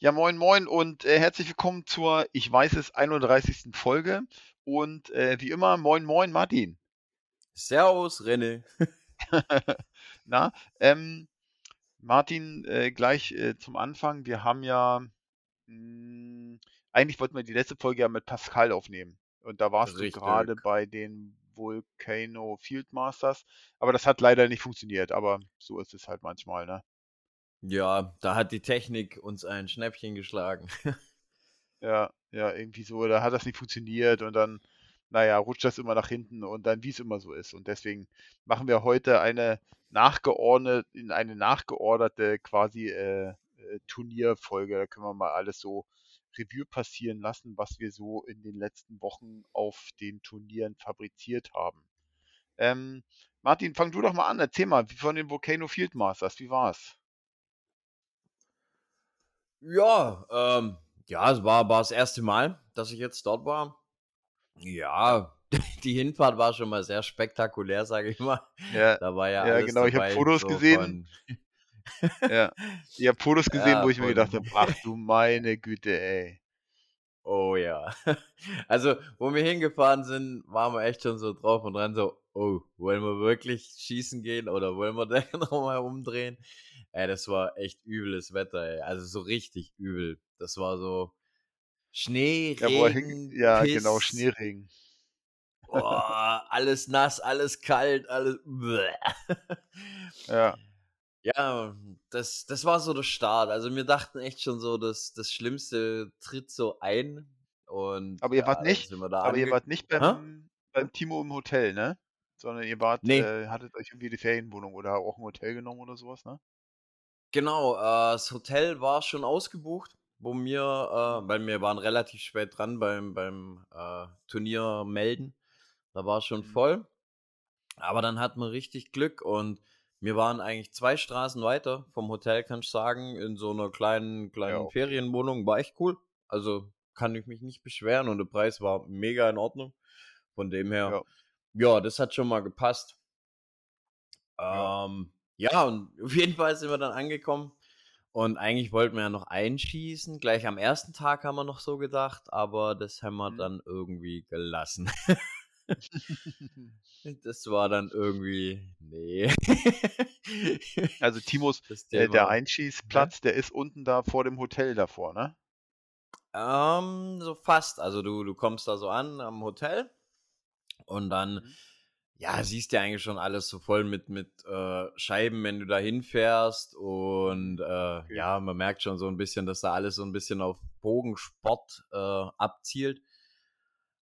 Ja, moin, moin und äh, herzlich willkommen zur, ich weiß es, 31. Folge. Und äh, wie immer, moin, moin, Martin. Servus, René. Na, ähm, Martin, äh, gleich äh, zum Anfang. Wir haben ja, mh, eigentlich wollten wir die letzte Folge ja mit Pascal aufnehmen. Und da warst du gerade Richtig. bei den Volcano Field Masters. Aber das hat leider nicht funktioniert. Aber so ist es halt manchmal, ne? Ja, da hat die Technik uns ein Schnäppchen geschlagen. Ja, ja, irgendwie so, da hat das nicht funktioniert und dann, naja, rutscht das immer nach hinten und dann, wie es immer so ist. Und deswegen machen wir heute eine nachgeordnet, in eine nachgeorderte quasi äh, äh, Turnierfolge. Da können wir mal alles so Revue passieren lassen, was wir so in den letzten Wochen auf den Turnieren fabriziert haben. Ähm, Martin, fang du doch mal an, erzähl mal, von den Volcano Field Masters, wie war's? Ja, ähm, ja, es war, war das erste Mal, dass ich jetzt dort war. Ja, die Hinfahrt war schon mal sehr spektakulär, sage ich mal. Ja, Da war ja ja, genau, ich habe Fotos so gesehen. Ja, ich habe Fotos gesehen, wo ja, ich mir gedacht habe, ach du meine Güte, ey. oh ja. Also, wo wir hingefahren sind, waren wir echt schon so drauf und dran, so, oh, wollen wir wirklich schießen gehen oder wollen wir da nochmal umdrehen? Ey, das war echt übles Wetter, ey. Also so richtig übel. Das war so Schnee, Ja, Regen, ja, genau, Piss, Schneeregen. oh, alles nass, alles kalt, alles. Ja, Ja, das, das war so der Start. Also wir dachten echt schon so, dass das Schlimmste tritt so ein. Und aber ihr wart ja, dann nicht, sind wir da aber ihr wart nicht beim, beim Timo im Hotel, ne? Sondern ihr wart, Nee, äh, hattet euch irgendwie die Ferienwohnung oder auch ein Hotel genommen oder sowas, ne? Genau. Äh, das Hotel war schon ausgebucht, wo wir, äh, weil wir waren relativ spät dran beim, beim äh, Turnier melden. Da war es schon Mhm. voll. Aber dann hatten wir richtig Glück und wir waren eigentlich zwei Straßen weiter vom Hotel, kann ich sagen, in so einer kleinen, Ja, kleinen okay. Ferienwohnung. War echt cool. Also kann ich mich nicht beschweren und der Preis war mega in Ordnung. Von dem her, Ja, ja, das hat schon mal gepasst. ja. Ähm, ja, und auf jeden Fall sind wir dann angekommen. Und eigentlich wollten wir ja noch einschießen. Gleich am ersten Tag haben wir noch so gedacht, aber das haben wir Mhm. dann irgendwie gelassen. Das war dann irgendwie, nee. Also Timos, äh, der Thema. Hä? Einschießplatz, der ist unten da vor dem Hotel davor, ne? Ähm, so fast. Also du, du kommst da so an am Hotel und dann, Mhm. Ja, siehst du eigentlich schon alles so voll mit, mit äh, Scheiben, wenn du da hinfährst. Und Mhm. äh, Okay. ja, man merkt schon so ein bisschen, dass da alles so ein bisschen auf Bogensport äh, abzielt.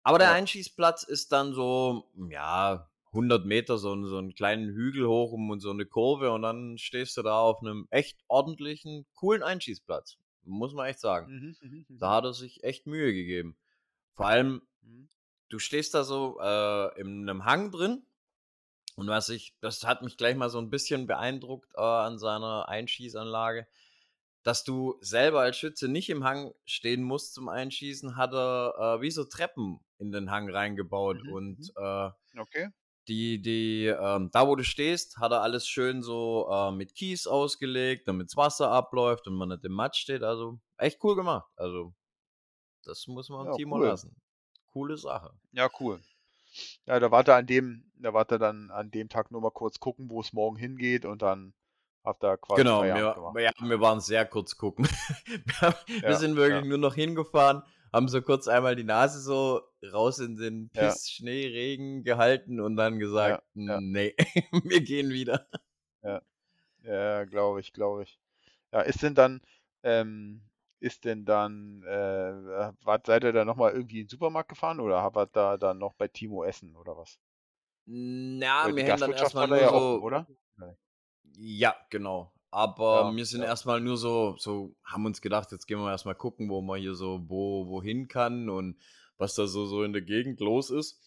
Aber der Ja. Einschießplatz ist dann so, ja, 100 Meter, so, so einen kleinen Hügel hoch um und so eine Kurve und dann stehst du da auf einem echt ordentlichen, coolen Einschießplatz. Muss man echt sagen. Mhm, mhm, mhm. Da hat er sich echt Mühe gegeben. Vor allem, Mhm. Du stehst da so äh, in einem Hang drin und was ich, das hat mich gleich mal so ein bisschen beeindruckt äh, an seiner Einschießanlage, dass du selber als Schütze nicht im Hang stehen musst zum Einschießen, hat er äh, wie so Treppen in den Hang reingebaut Mhm, und mhm. äh, Okay. die, die, ähm, da wo du stehst, hat er alles schön so äh, mit Kies ausgelegt, damit das Wasser abläuft und man nicht im Matsch steht. Also echt cool gemacht. Also das muss man Ja, Timo cool. lassen. Coole Sache. Ja, cool. Ja, da wart ihr an dem, da wart ihr dann an dem Tag nur mal kurz gucken, wo es morgen hingeht und dann habt ihr quasi Genau, wir, ja, wir waren sehr kurz gucken. Wir, Ja, sind ja, wirklich nur noch hingefahren, haben so kurz einmal die Nase so raus in den ja, Piss, Schnee, Regen gehalten und dann ja, gesagt, ja, nee, wir gehen wieder. ja, ja, glaube ich, glaube ich. Ja, ist denn dann, ähm, ist denn dann, äh, wart, seid ihr dann nochmal irgendwie in den Supermarkt gefahren oder habt ihr da dann noch bei Timo essen oder was? Na, Weil wir haben dann erstmal er nur ja offen, so oder? Nein. Ja, genau. Aber Ja, wir sind ja, erstmal nur so, so, haben uns gedacht, jetzt gehen wir erstmal gucken, wo man hier so, wo, wohin kann und was da so, so in der Gegend los ist.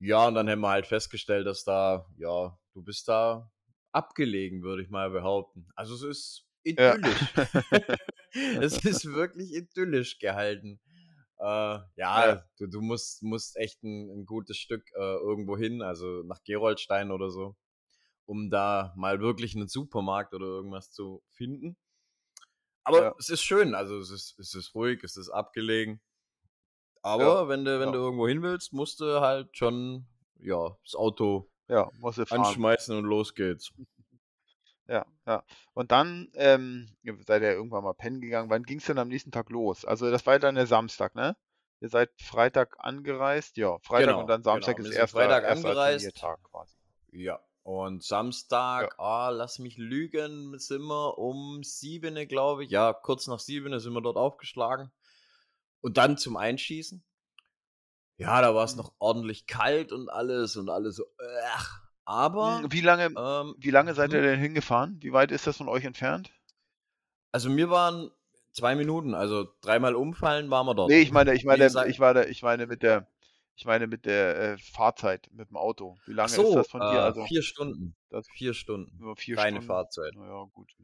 Ja, und dann haben wir halt festgestellt, dass da, ja, du bist da abgelegen, würde ich mal behaupten. Also es ist ja. idyllisch. Es ist wirklich idyllisch gehalten. Äh, Ja, ja, du, du musst, musst echt ein, ein gutes Stück äh, irgendwo hin, also nach Geroldstein oder so um da mal wirklich einen Supermarkt oder irgendwas zu finden. Aber Ja. es ist schön, also es ist, es ist ruhig, es ist abgelegen. Aber Ja, wenn du, wenn ja. du irgendwo hin willst, musst du halt schon, ja, das Auto Ja, anschmeißen und los geht's. Ja, ja. Und dann ähm, ihr seid ihr irgendwann mal pennen gegangen. Wann ging es denn am nächsten Tag los? Also das war dann der Samstag, ne? Ihr seid Freitag angereist, ja, Freitag und Genau, dann Samstag genau. ist erster, Freitag erster angereist. Turniertag quasi. Ja. Und Samstag, ah, lass mich lügen, sind wir um sieben, glaube ich. Ja, kurz nach sieben sind wir dort aufgeschlagen. Und dann zum Einschießen. Ja, da war es Mhm. noch ordentlich kalt und alles und alles so. Ach, aber. Hm, Wie lange, Ähm, wie lange seid ihr hm? denn hingefahren? Wie weit ist das von euch entfernt? Also mir waren zwei Minuten, also dreimal umfallen waren wir dort. Nee, ich meine, ich meine, gesagt- ich meine, ich meine mit der, ich meine mit der äh, Fahrzeit mit dem Auto. Wie lange so, ist das von dir? äh, Also vier Stunden. das Vier Stunden. nur vier Reine Stunden. Fahrzeit. Naja, gut.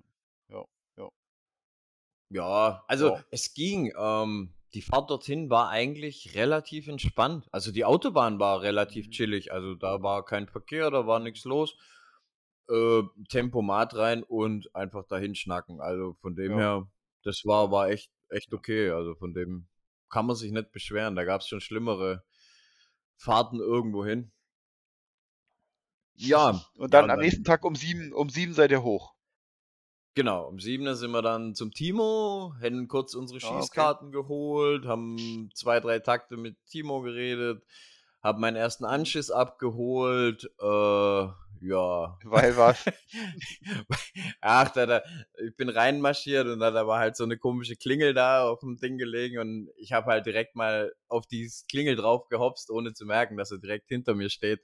Ja, also Ja. es ging. Ähm, die Fahrt dorthin war eigentlich relativ entspannt. Also die Autobahn war relativ Mhm. chillig. Also da war kein Verkehr, da war nichts los. Äh, Tempomat rein und einfach dahin schnacken. Also von dem Ja. her, das war, war echt, echt okay. Also von dem kann man sich nicht beschweren. Da gab es schon schlimmere Fahrten irgendwo hin. Ja. Und dann ja, am nächsten Tag um sieben, um sieben seid ihr hoch. Genau, um 7 sind wir dann zum Timo, hätten kurz unsere Ah, okay. Schießkarten geholt, haben zwei, drei Takte mit Timo geredet, haben meinen ersten Anschiss abgeholt, äh, ja. Weil was? Ach, da, da, ich bin reinmarschiert und da, da war halt so eine komische Klingel da auf dem Ding gelegen und ich habe halt direkt mal auf die Klingel drauf gehopst, ohne zu merken, dass er direkt hinter mir steht.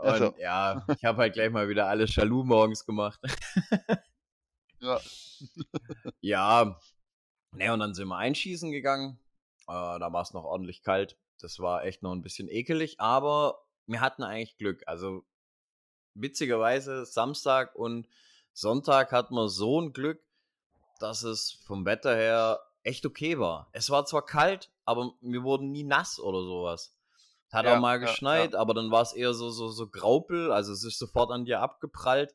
Und Ach so. ja, ich habe halt gleich mal wieder alles Jaloux morgens gemacht. Ja. Ja, ne, und dann sind wir einschießen gegangen. Äh, da war es noch ordentlich kalt. Das war echt noch ein bisschen ekelig, aber wir hatten eigentlich Glück. Also witzigerweise Samstag und Sonntag hatten wir so ein Glück, dass es vom Wetter her echt okay war. Es war zwar kalt, aber wir wurden nie nass oder sowas. Hat Ja, auch mal ja, geschneit, aber dann war es eher so, so, so Graupel, also es ist sofort an dir abgeprallt.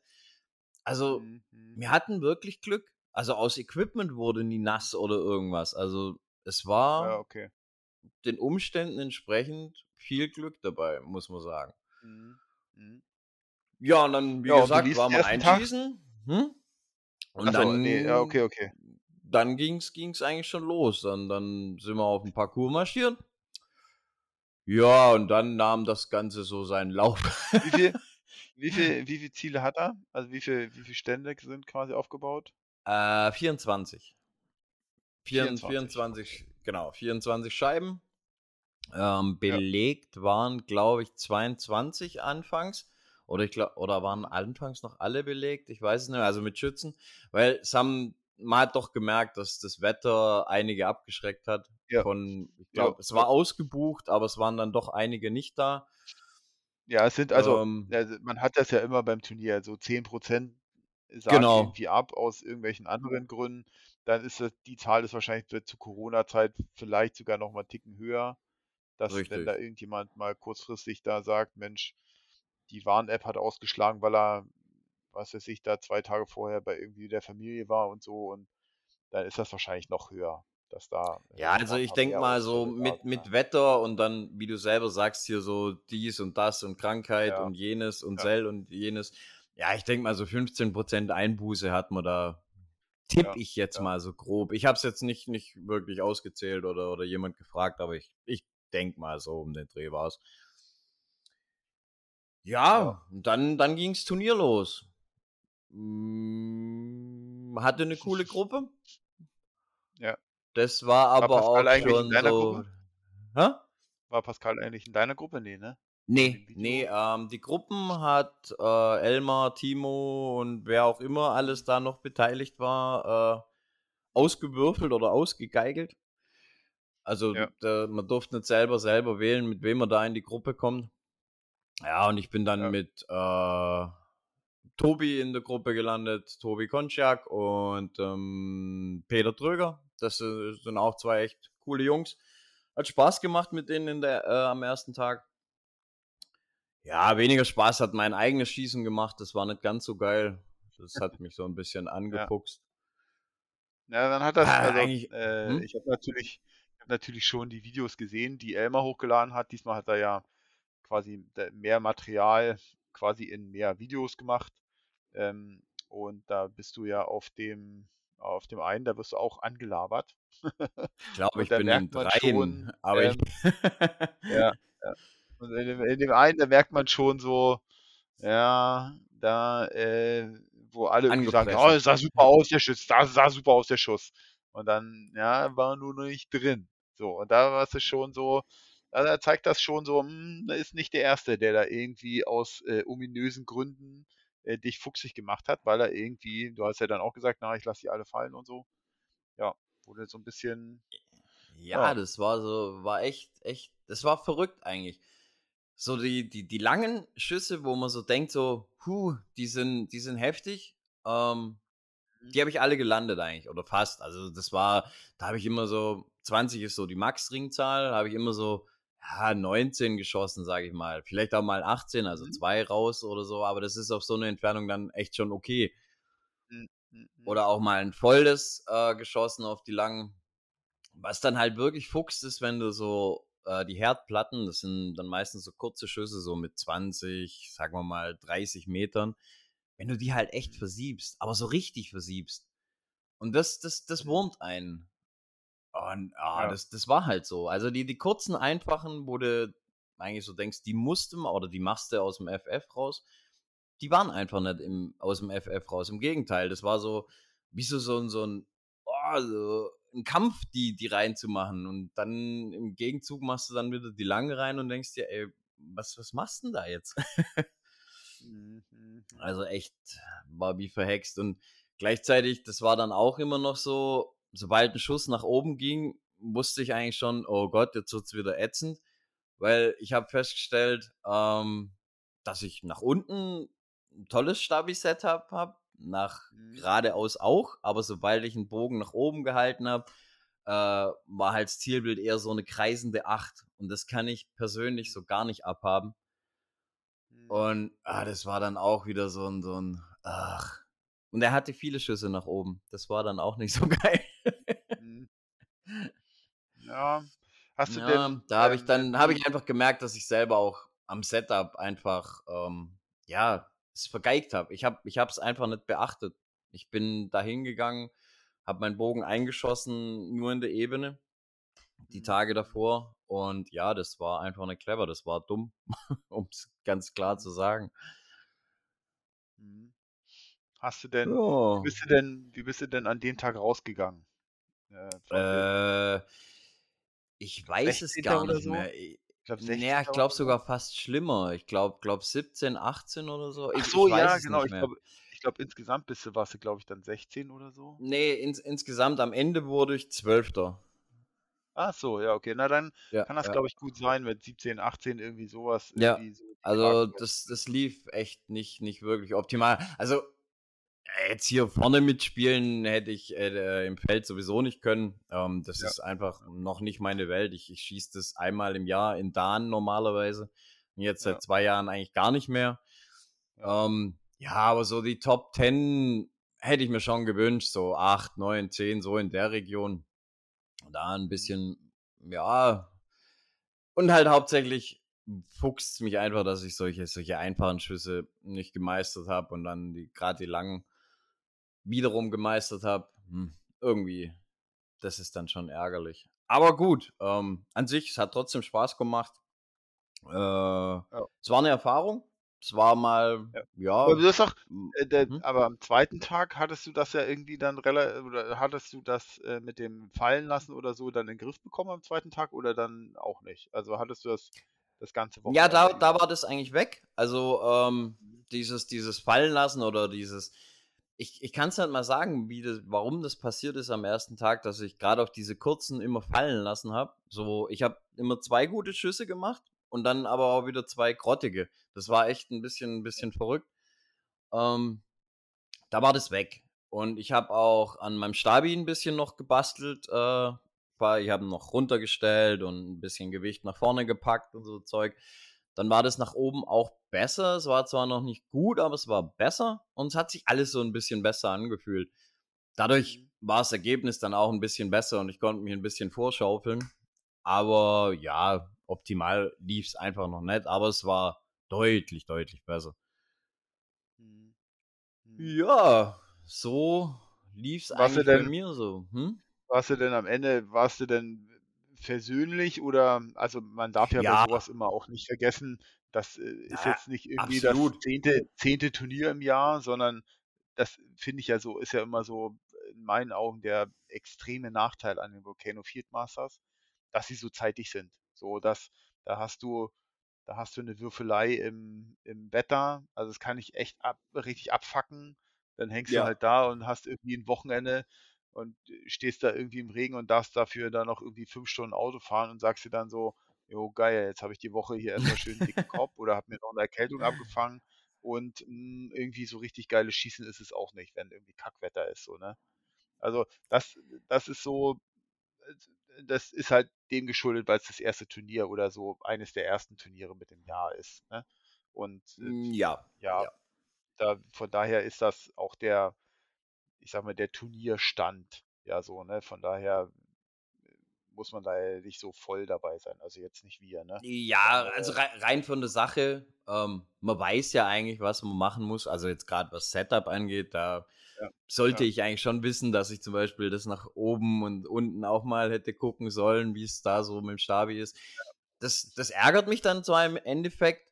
Also Mhm, mhm. wir hatten wirklich Glück. Also aus Equipment wurde nie nass oder irgendwas. Also es war Ja, okay. den Umständen entsprechend viel Glück dabei, muss man sagen. Mhm, mhm. Ja, und dann, wie Ja, gesagt, waren wir einschießen. Hm? Und Ach so, dann, nee, ja, okay, okay. dann ging's, ging's eigentlich schon los. Dann, dann sind wir auf den Parcours marschiert. Ja, und dann nahm das Ganze so seinen Lauf. Wie viel, wie viel, wie viel Ziele hat er? Also wie viel, wie viel Stände sind quasi aufgebaut? Äh, 24. 24, 24, 24 genau, 24 Scheiben. Ähm, belegt waren, glaube ich, 22 anfangs. Oder ich glaube, oder waren anfangs noch alle belegt? Ich weiß es nicht, also mit Schützen. Weil es haben, man hat doch gemerkt, dass das Wetter einige abgeschreckt hat. Ja. Von, ich Ja, glaube, es ja. war ausgebucht, aber es waren dann doch einige nicht da. Ja, es sind also, Ähm, also man hat das ja immer beim Turnier, so 10% sagen Genau. irgendwie ab aus irgendwelchen anderen Gründen. Dann ist das, die Zahl ist wahrscheinlich zu Corona-Zeit vielleicht sogar noch mal einen Ticken höher, dass wenn Richtig. da irgendjemand mal kurzfristig da sagt, Mensch, die Warn-App hat ausgeschlagen, weil er, was weiß ich, da zwei Tage vorher bei irgendwie der Familie war und so und dann ist das wahrscheinlich noch höher, dass da Ja, also ich denke mal so mit, mit. Wetter und dann, wie du selber sagst, hier so dies und das und Krankheit Ja. und jenes und Ja. Sell und jenes. Ja, ich denke mal so 15% Einbuße hat man da, tipp Ja, ich jetzt ja. mal so grob. Ich habe es jetzt nicht, nicht wirklich ausgezählt oder, oder jemand gefragt, aber ich, ich denke mal so um den Dreh war es. Ja, dann, dann ging's Turnier los. Mm, Hatte eine coole Gruppe. Ja. Das war aber Pascal auch eigentlich in schon deiner so. Gruppe? Hä? War Pascal eigentlich in deiner Gruppe? Nee, ne? Nee, nee, ähm, die Gruppen hat äh, Elmar, Timo und wer auch immer alles da noch beteiligt war, äh, ausgewürfelt oder ausgegeigelt. Also Ja. da, man durfte nicht selber selber wählen, mit wem man da in die Gruppe kommt. Ja, und ich bin dann Ja. mit äh, Tobi in der Gruppe gelandet, Tobi Konczak und ähm, Peter Tröger. Das äh, sind auch zwei echt coole Jungs. Hat Spaß gemacht mit denen der, äh, am ersten Tag. Ja, weniger Spaß hat mein eigenes Schießen gemacht. Das war nicht ganz so geil. Das hat mich so ein bisschen angefuchst. Ja, dann hat das, Ah, also äh, hm? ich habe natürlich, ich hab natürlich schon die Videos gesehen, die Elmar hochgeladen hat. Diesmal hat er ja quasi da- mehr Material quasi in mehr Videos gemacht. Ähm, und da bist du ja auf dem, auf dem einen, da wirst du auch angelabert. Ich glaube, ich bin in man schon, aber ich ähm, ja, ja. Und in dem, in dem einen, da merkt man schon so, ja, da, äh, wo alle irgendwie sagen, oh, es sah super aus, der Schuss, da sah super aus, der Schuss. Und dann, ja, war nur noch nicht drin. So, und da war es schon so, also da zeigt das schon so, hm, da ist nicht der Erste, der da irgendwie aus äh, ominösen Gründen äh, dich fuchsig gemacht hat, weil er irgendwie, du hast ja dann auch gesagt, na, ich lasse die alle fallen und so. Ja, wurde so ein bisschen, Ja, ja, das war so, war echt, echt, das war verrückt eigentlich. So die, die, die langen Schüsse, wo man so denkt, so, huh, die sind, die sind heftig. Ähm, mhm, die habe ich alle gelandet eigentlich, oder fast. Also das war, da habe ich immer so, 20 ist so die Max-Ringzahl, habe ich immer so, ja, 19 geschossen, sage ich mal. Vielleicht auch mal 18, also mhm, zwei raus oder so, aber das ist auf so eine Entfernung dann echt schon okay. mhm, mhm, mhm, Oder auch mal ein volles äh, geschossen auf die langen. Was dann halt wirklich fuchst ist, wenn du so äh, die Herdplatten, das sind dann meistens so kurze Schüsse, so mit 20, sagen wir mal 30 Metern, wenn du die halt echt mhm, versiebst, aber so richtig versiebst. Und das, das, das wurmt einen. Und ah, ja, das, das war halt so. Also die, die kurzen, einfachen, wo du eigentlich so denkst, die musst du mal oder die machst du aus dem FF raus, die waren einfach nicht im, aus dem FF raus. Im Gegenteil, das war so, wie so, so, ein- so ein, oh, so ein Kampf, die, die reinzumachen. Und dann im Gegenzug machst du dann wieder die lange rein und denkst dir, ey, was, was machst du denn da jetzt? mhm, mhm, mhm, Also echt, war wie verhext. Und gleichzeitig, das war dann auch immer noch so, sobald ein Schuss nach oben ging, wusste ich eigentlich schon, oh Gott, jetzt wird's wieder ätzend. Weil ich habe festgestellt, ähm, dass ich nach unten ein tolles Stabi-Setup habe, nach mhm, geradeaus auch, aber sobald ich einen Bogen nach oben gehalten habe, äh, war halt das Zielbild eher so eine kreisende Acht. Und das kann ich persönlich so gar nicht abhaben. mhm, Und ah, das war dann auch wieder so ein, so ein, ach. Und er hatte viele Schüsse nach oben. Das war dann auch nicht so geil. Ja. Hast du Ja, denn, da habe ich ähm, dann, habe wie, ich einfach gemerkt, dass ich selber auch am Setup einfach, ähm, ja, es vergeigt habe. Ich habe ich habe es einfach nicht beachtet. Ich bin da hingegangen, habe meinen Bogen eingeschossen, nur in der Ebene, die mhm, Tage davor. Und ja, das war einfach nicht clever, das war dumm, um es ganz klar mhm, zu sagen. mhm. Hast du denn, wie Ja. bist du denn, wie bist du denn an dem Tag rausgegangen? Äh, Äh, ich weiß es 16. gar nicht so? mehr. Ich glaube na, 16. ich glaube oder so. sogar fast schlimmer. Ich glaube glaube 17, 18 oder so. Ach Ich so, ich weiß ja, es genau. nicht Ich glaube, ich glaube insgesamt bist du, warst du, glaube ich, dann 16 oder so. Ne, ins insgesamt am Ende wurde ich Zwölfter. Ach so, ja, okay. Na dann Ja, kann das, ja. glaube ich, gut sein, mit 17, 18 irgendwie sowas, Ja, irgendwie so also das das lief echt nicht nicht wirklich optimal. Also, jetzt hier vorne mitspielen hätte ich, äh, im Feld sowieso nicht können. Ähm, das Ja, ist einfach noch nicht meine Welt. Ich ich schieße das einmal im Jahr in Dahn normalerweise und jetzt ja, seit 2 Jahren eigentlich gar nicht mehr. ja. Ähm, ja, aber so die Top 10 hätte ich mir schon gewünscht, so 8, 9, 10, so in der Region. Da ein Mhm. bisschen, ja, und halt hauptsächlich fuchst mich einfach, dass ich solche, solche einfachen Schüsse nicht gemeistert habe und dann die, gerade die langen wiederum gemeistert habe. Hm, irgendwie, das ist dann schon ärgerlich. Aber gut, ähm, an sich, es hat trotzdem Spaß gemacht. Äh, Ja, es war eine Erfahrung. Es war mal, ja. Aber ja, doch, äh, der, hm? aber am zweiten Tag hattest du das ja irgendwie dann relativ, oder hattest du das äh, mit dem Fallen lassen oder so dann in den Griff bekommen am zweiten Tag oder dann auch nicht? Also hattest du das das ganze Ja, Wochenende da, da über? war das eigentlich weg. Also ähm, Mhm. dieses, dieses Fallen lassen oder dieses, ich, ich kann es nicht mal sagen, wie das, warum das passiert ist am ersten Tag, dass ich gerade auf diese kurzen immer fallen lassen habe. So, ich habe immer zwei gute Schüsse gemacht und dann aber auch wieder zwei grottige. Das war echt ein bisschen, ein bisschen verrückt. Ähm, da war das weg. Und ich habe auch an meinem Stabi ein bisschen noch gebastelt. Äh, ich habe noch runtergestellt und ein bisschen Gewicht nach vorne gepackt und so Zeug. Dann war das nach oben auch besser. Es war zwar noch nicht gut, aber es war besser und es hat sich alles so ein bisschen besser angefühlt. Dadurch Mhm. war das Ergebnis dann auch ein bisschen besser und ich konnte mich ein bisschen vorschaufeln. Aber ja, optimal lief es einfach noch nicht, aber es war deutlich, deutlich besser. Hm. Hm. Ja, so lief es eigentlich bei denn- mir so. Hm? Warst du denn am Ende, warst du denn versöhnlich oder, also man darf ja, Ja. bei sowas immer auch nicht vergessen, das äh, ist Ja, jetzt nicht irgendwie absolut. das zehnte, zehnte Turnier im Jahr, sondern das finde ich ja so, ist ja immer so in meinen Augen der extreme Nachteil an den Volcano Field Masters, dass sie so zeitig sind. So, dass, da hast du, da hast du eine Würfelei im, im Wetter, also das kann ich echt ab, richtig abfacken. Dann hängst Ja. du halt da und hast irgendwie ein Wochenende und stehst da irgendwie im Regen und darfst dafür dann noch irgendwie fünf Stunden Auto fahren und sagst dir dann so, jo geil, jetzt habe ich die Woche hier erstmal schön dicken Kopf oder habe mir noch eine Erkältung abgefangen und mh, irgendwie so richtig geiles Schießen ist es auch nicht, wenn irgendwie Kackwetter ist, so, ne? Also das, das ist so, äh, das ist halt dem geschuldet, weil es das erste Turnier oder so eines der ersten Turniere mit dem Jahr ist, ne? Und äh, Mm, Ja, ja, ja. da, von daher ist das auch der, ich sag mal, der Turnierstand. Ja, so, ne? Von daher äh, muss man da ja nicht so voll dabei sein. Also jetzt nicht wir, ne? Ja, Äh, also rei- rein von der Sache, ähm, man weiß ja eigentlich, was man machen muss. Also jetzt gerade was Setup angeht, da Ja, sollte ja. ich eigentlich schon wissen, dass ich zum Beispiel das nach oben und unten auch mal hätte gucken sollen, wie es da so mit dem Stabi ist. Das, das ärgert mich dann zwar im Endeffekt,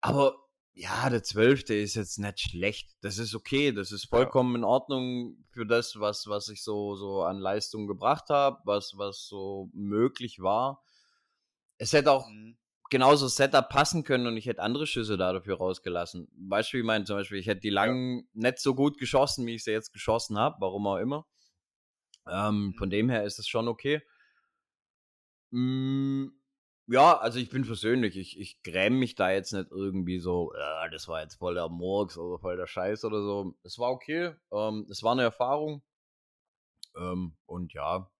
aber ja, der Zwölfte ist jetzt nicht schlecht. Das ist okay, das ist vollkommen in Ordnung für das, was, was ich so, so an Leistung gebracht habe, was, was so möglich war. Es hätte auch Mhm. genauso Setup passen können und ich hätte andere Schüsse da dafür rausgelassen. Weißt du, wie ich meine? Zum Beispiel, ich hätte die langen nicht so gut geschossen, wie ich sie jetzt geschossen habe, warum auch immer. Ähm, Von Mhm. dem her ist es schon okay. Mm, ja, also ich bin persönlich, ich, ich gräme mich da jetzt nicht irgendwie so, ja, das war jetzt voll der Murks oder voll der Scheiß oder so. Es war okay, ähm, es war eine Erfahrung. Ähm, und ja,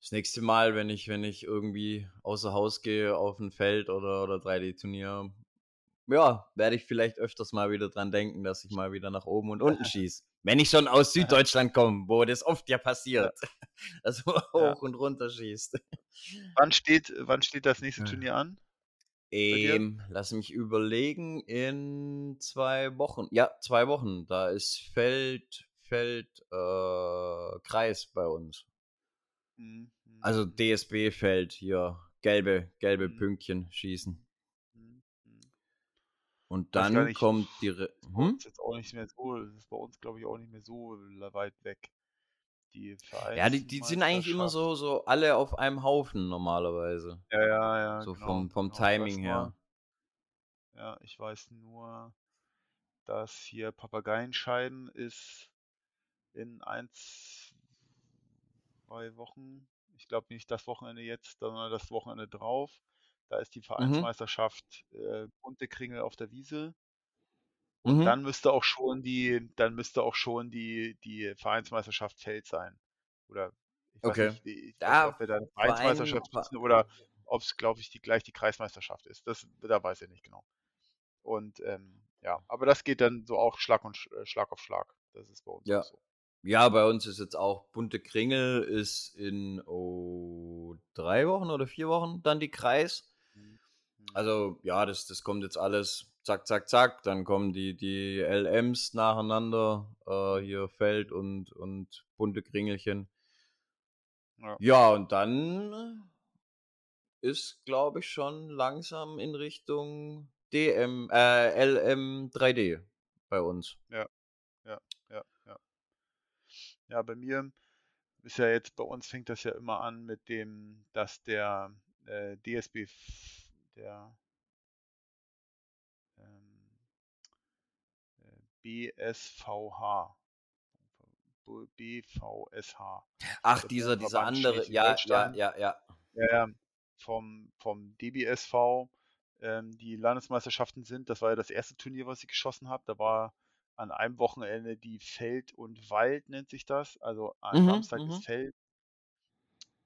das nächste Mal, wenn ich, wenn ich irgendwie außer Haus gehe auf ein Feld oder, oder 3D-Turnier, ja, werde ich vielleicht öfters mal wieder dran denken, dass ich mal wieder nach oben und unten schieße. Wenn ich schon aus Süddeutschland komme, wo das oft ja passiert, dass man Ja. hoch und runter schießt. Wann steht, wann steht das nächste. Turnier an? Ähm, lass mich überlegen, in zwei Wochen. Ja, zwei Wochen. Da ist Feld, Feld, äh, Kreis bei uns. Mhm. mhm, Also mhm, DSB-Feld hier, gelbe, gelbe Mhm. Pünktchen schießen. Und dann nicht, kommt die. Re Ist hm? uns jetzt auch nicht mehr so, das ist bei uns glaube ich auch nicht mehr so weit weg. Die Ja, die, die sind eigentlich immer so, so alle auf einem Haufen normalerweise. Ja, ja, ja. so genau, vom, vom genau. Timing her. nur- Ja, ich weiß nur, dass hier Papageienscheiden ist in eins, zwei Wochen. Ich glaube nicht das Wochenende jetzt, sondern das Wochenende drauf. Da ist die Mhm. Vereinsmeisterschaft äh, Bunte Kringel auf der Wiese. Und Mhm. dann müsste auch schon die, dann müsste auch schon die, die Vereinsmeisterschaft Feld sein. Oder ich weiß Okay. nicht, ich weiß ob wir da eine Verein- Vereinsmeisterschaft Ver- müssen oder ob es, glaube ich, die, gleich die Kreismeisterschaft ist. Das, da weiß ich nicht genau. Und ähm, ja, aber das geht dann so auch Schlag und äh, Schlag auf Schlag. Das ist bei uns Ja. so. Ja, bei uns ist jetzt auch Bunte Kringel ist in oh, drei Wochen oder vier Wochen dann die Kreis. Mhm. Also ja, das, das kommt jetzt alles zack, zack, zack. Dann kommen die, die LMs nacheinander, äh, hier Feld und, und bunte Kringelchen. Ja. Ja, und dann ist, glaube ich, schon langsam in Richtung DM, äh, LM 3D bei uns. Ja, ja. Ja, bei mir ist ja jetzt, bei uns fängt das ja immer an mit dem, dass der äh, DSB, der ähm, äh, BSVH, B- BVSH, Ach, Der dieser, dieser andere, ja, ja, ja, ja. ja, vom, vom DBSV ähm, die Landesmeisterschaften sind. Das war ja das erste Turnier, was ich geschossen habe. Da war an einem Wochenende die Feld und Wald, nennt sich das. Also am Mhm, Samstag mhm. ist Feld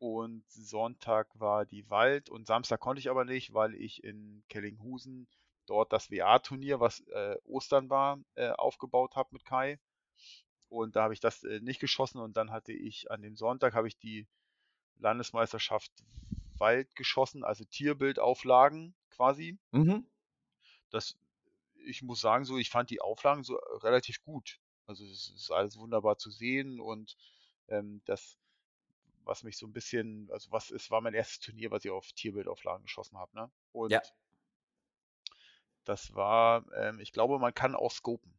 und Sonntag war die Wald. Und Samstag konnte ich aber nicht, weil ich in Kellinghusen dort das WA-Turnier, was äh, Ostern war, äh, aufgebaut habe mit Kai. Und da habe ich das äh, nicht geschossen und dann hatte ich an dem Sonntag habe ich die Landesmeisterschaft Wald geschossen, also Tierbildauflagen quasi. Mhm. Das, ich muss sagen, so, ich fand die Auflagen so äh, relativ gut. Also es ist alles wunderbar zu sehen und ähm, das, was mich so ein bisschen, also was es war mein erstes Turnier, was ich auf Tierbildauflagen geschossen habe, ne? Und Ja. das war, ähm, ich glaube, man kann auch scopen.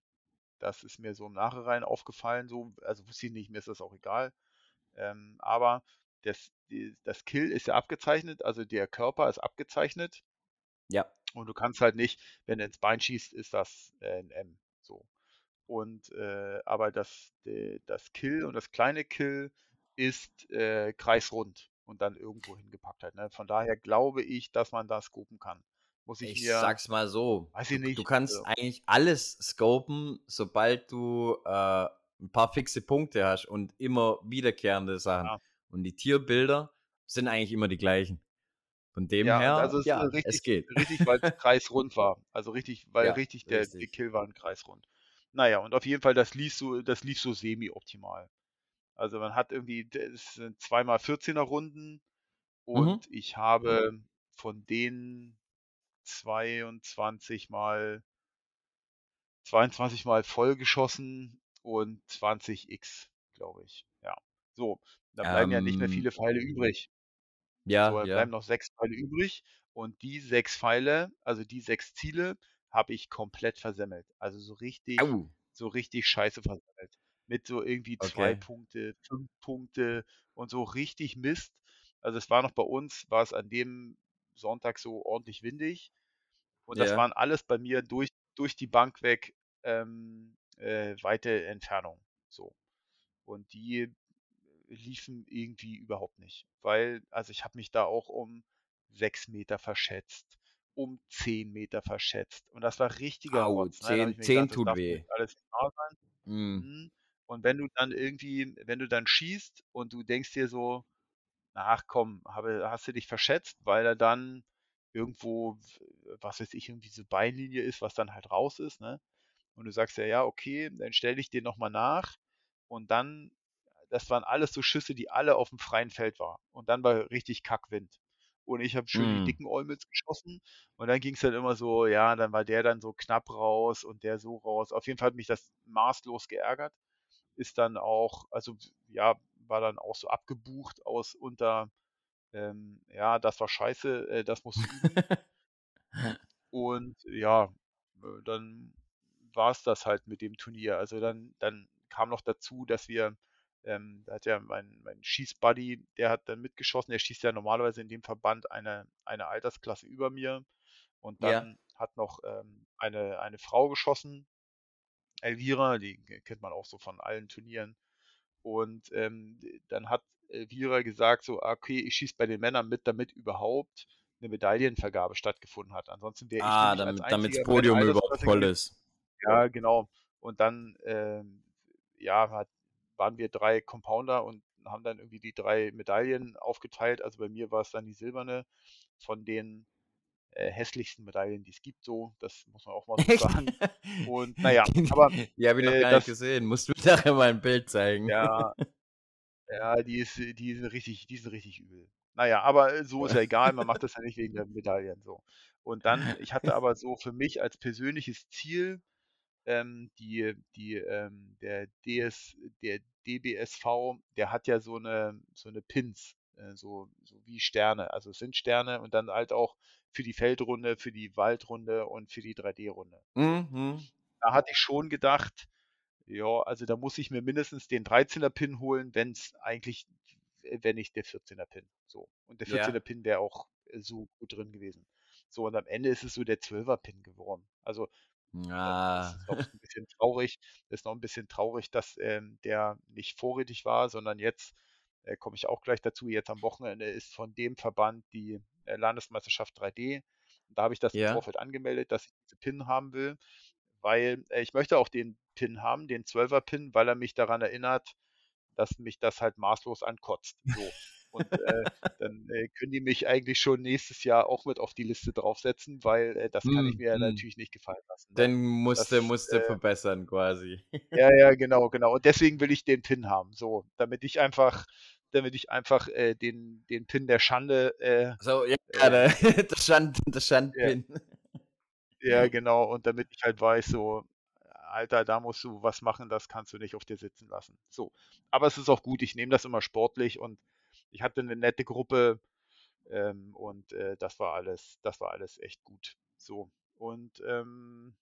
Das ist mir so im Nachhinein aufgefallen, so, also wusste ich nicht, mir ist das auch egal. Ähm, aber das, das Kill ist ja abgezeichnet, also der Körper ist abgezeichnet Ja. und du kannst halt nicht, wenn du ins Bein schießt, ist das äh, ein M. So. Und äh, aber das, de, das Kill und das kleine Kill ist äh, kreisrund und dann irgendwo hingepackt halt. Ne? Von daher glaube ich, dass man da scopen kann. Muss ich, Ich mir, sag's mal so. weiß Du, ich du nicht, kannst also, eigentlich alles scopen, sobald du äh, ein paar fixe Punkte hast und immer wiederkehrende Sachen. ja. Und die Tierbilder sind eigentlich immer die gleichen. Von dem Ja, her, also es ist äh, ja, es richtig, geht. richtig, weil es kreisrund war. Also richtig, weil Ja, richtig der, richtig. Kill war ein kreisrund. Naja, und auf jeden Fall, das lief so, das lief so semi-optimal. Also man hat irgendwie, es sind zweimal 14er Runden Mhm. und ich habe von denen 22 mal 22 mal voll geschossen und 20 X, glaube ich. Ja. So, da bleiben ja nicht mehr Ähm, viele Pfeile übrig. So, ja, da bleiben ja. noch sechs Pfeile übrig und die sechs Pfeile, also die sechs Ziele, habe ich komplett versemmelt. Also so richtig, Au, so richtig scheiße versemmelt. Mit so irgendwie zwei okay. Punkte, fünf Punkte und so richtig Mist. Also es war noch bei uns, war es an dem Sonntag so ordentlich windig und das Ja. waren alles bei mir durch, durch die Bank weg ähm, äh, weite Entfernungen. So. Und die liefen irgendwie überhaupt nicht. Weil, also ich habe mich da auch um sechs Meter verschätzt, um zehn Meter verschätzt. Und das war richtiger Au, Rotz. Ne? 10, mir 10 gedacht, das tut weh. alles wahr sein. Mm. Mhm. Und wenn du dann irgendwie, wenn du dann schießt und du denkst dir so, ach komm, habe, hast du dich verschätzt, weil er dann irgendwo, was weiß ich, irgendwie so Beinlinie ist, was dann halt raus ist, ne? Und du sagst ja, ja, okay, dann stelle ich den nochmal nach und dann, das waren alles so Schüsse, die alle auf dem freien Feld waren. Und dann war richtig Kackwind. Und ich habe schön die Mm. dicken Eumels geschossen und dann ging es dann immer so, ja, dann war der dann so knapp raus und der so raus. Auf jeden Fall hat mich das maßlos geärgert. Ist dann auch, also ja, war dann auch so abgebucht aus unter, ähm, ja, das war scheiße, äh, das musst du üben. Und ja, äh, dann war es das halt mit dem Turnier. Also dann, dann kam noch dazu, dass wir, ähm, da hat ja mein, mein Schießbuddy, der hat dann mitgeschossen, der schießt ja normalerweise in dem Verband eine, eine Altersklasse über mir. Und Ja. dann hat noch ähm, eine, eine Frau geschossen, Elvira, die kennt man auch so von allen Turnieren. Und ähm, dann hat Elvira gesagt, so, ah, okay, ich schieße bei den Männern mit, damit überhaupt eine Medaillenvergabe stattgefunden hat. Ansonsten wäre ich Ah, nämlich als damit, meine Podium überhaupt voll ist. Ja, genau. Und dann, ähm, ja, hat, waren wir drei Compounder und haben dann irgendwie die drei Medaillen aufgeteilt. Also bei mir war es dann die silberne von den äh, hässlichsten Medaillen, die es gibt, so. Das muss man auch mal so sagen. Und naja, aber Die habe ich noch äh, gar nicht das, gesehen. Musst du mir nachher mal ein Bild zeigen. ja, ja, die ist, die sind richtig, die sind richtig übel. Naja, aber äh, so ist ja egal, man macht das ja nicht wegen der Medaillen so. Und dann, ich hatte aber so für mich als persönliches Ziel, ähm, die, die, ähm, der DS, der DBSV, der hat ja so eine, so eine Pins, äh, so, so wie Sterne. Also es sind Sterne und dann halt auch für die Feldrunde, für die Waldrunde und für die 3D-Runde. So. Mhm. Da hatte ich schon gedacht, ja, also da muss ich mir mindestens den 13er Pin holen, wenn es eigentlich, wenn nicht der 14er Pin. So. Und der 14er Ja. Pin wäre auch so gut drin gewesen. So, und am Ende ist es so der 12er Pin geworden. Also dann ist Ah. es noch ein bisschen traurig, ist noch ein bisschen traurig, dass ähm, der nicht vorrätig war, sondern jetzt äh, komme ich auch gleich dazu. Jetzt am Wochenende ist von dem Verband die äh, Landesmeisterschaft 3D. Und da habe ich das im Ja. Vorfeld angemeldet, dass ich diese Pin haben will, weil äh, ich möchte auch den Pin haben, den 12er Pin, weil er mich daran erinnert, dass mich das halt maßlos ankotzt. So. Und äh, dann äh, können die mich eigentlich schon nächstes Jahr auch mit auf die Liste draufsetzen, weil äh, das kann ich Hm, mir ja hm. natürlich nicht gefallen lassen. Ne? Den musste Das, musste äh, verbessern quasi. ja, ja, genau, genau. Und deswegen will ich den Pin haben, so, damit ich einfach, damit ich einfach äh, den, den Pin der Schande, äh, So, ja, der, der Schand, der ja, Schandpin. ja, genau. Und damit ich halt weiß, so, Alter, da musst du was machen, das kannst du nicht auf dir sitzen lassen. So. Aber es ist auch gut, ich nehme das immer sportlich und ich hatte eine nette Gruppe ähm, und äh, das war alles, das war alles echt gut. So. Und ähm,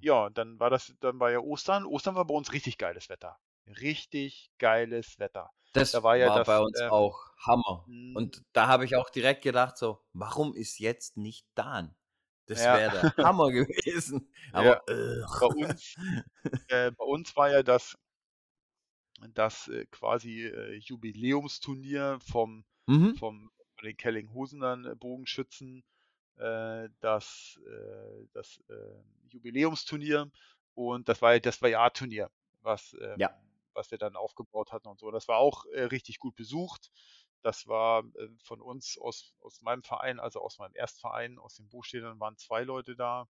ja, dann war das, dann war ja Ostern. Ostern war bei uns richtig geiles Wetter. Richtig geiles Wetter. Das Da war ja war das, bei uns ähm, auch Hammer. mh, Und da habe ich auch direkt gedacht so, warum ist jetzt nicht Dan? Das ja, wäre der Hammer gewesen. ja, Aber bei ugh. uns, äh, bei uns war ja das, das äh, quasi äh, Jubiläumsturnier vom, Mhm. vom, von den Kellinghusenern äh, Bogenschützen, äh, das, äh, das äh, Jubiläumsturnier und das war ja das war ja A-Turnier, was, Ja. ähm, was wir dann aufgebaut hatten und so. Das war auch äh, richtig gut besucht. Das war äh, von uns aus, aus meinem Verein, also aus meinem Erstverein, aus den Buchstädtern waren zwei Leute da.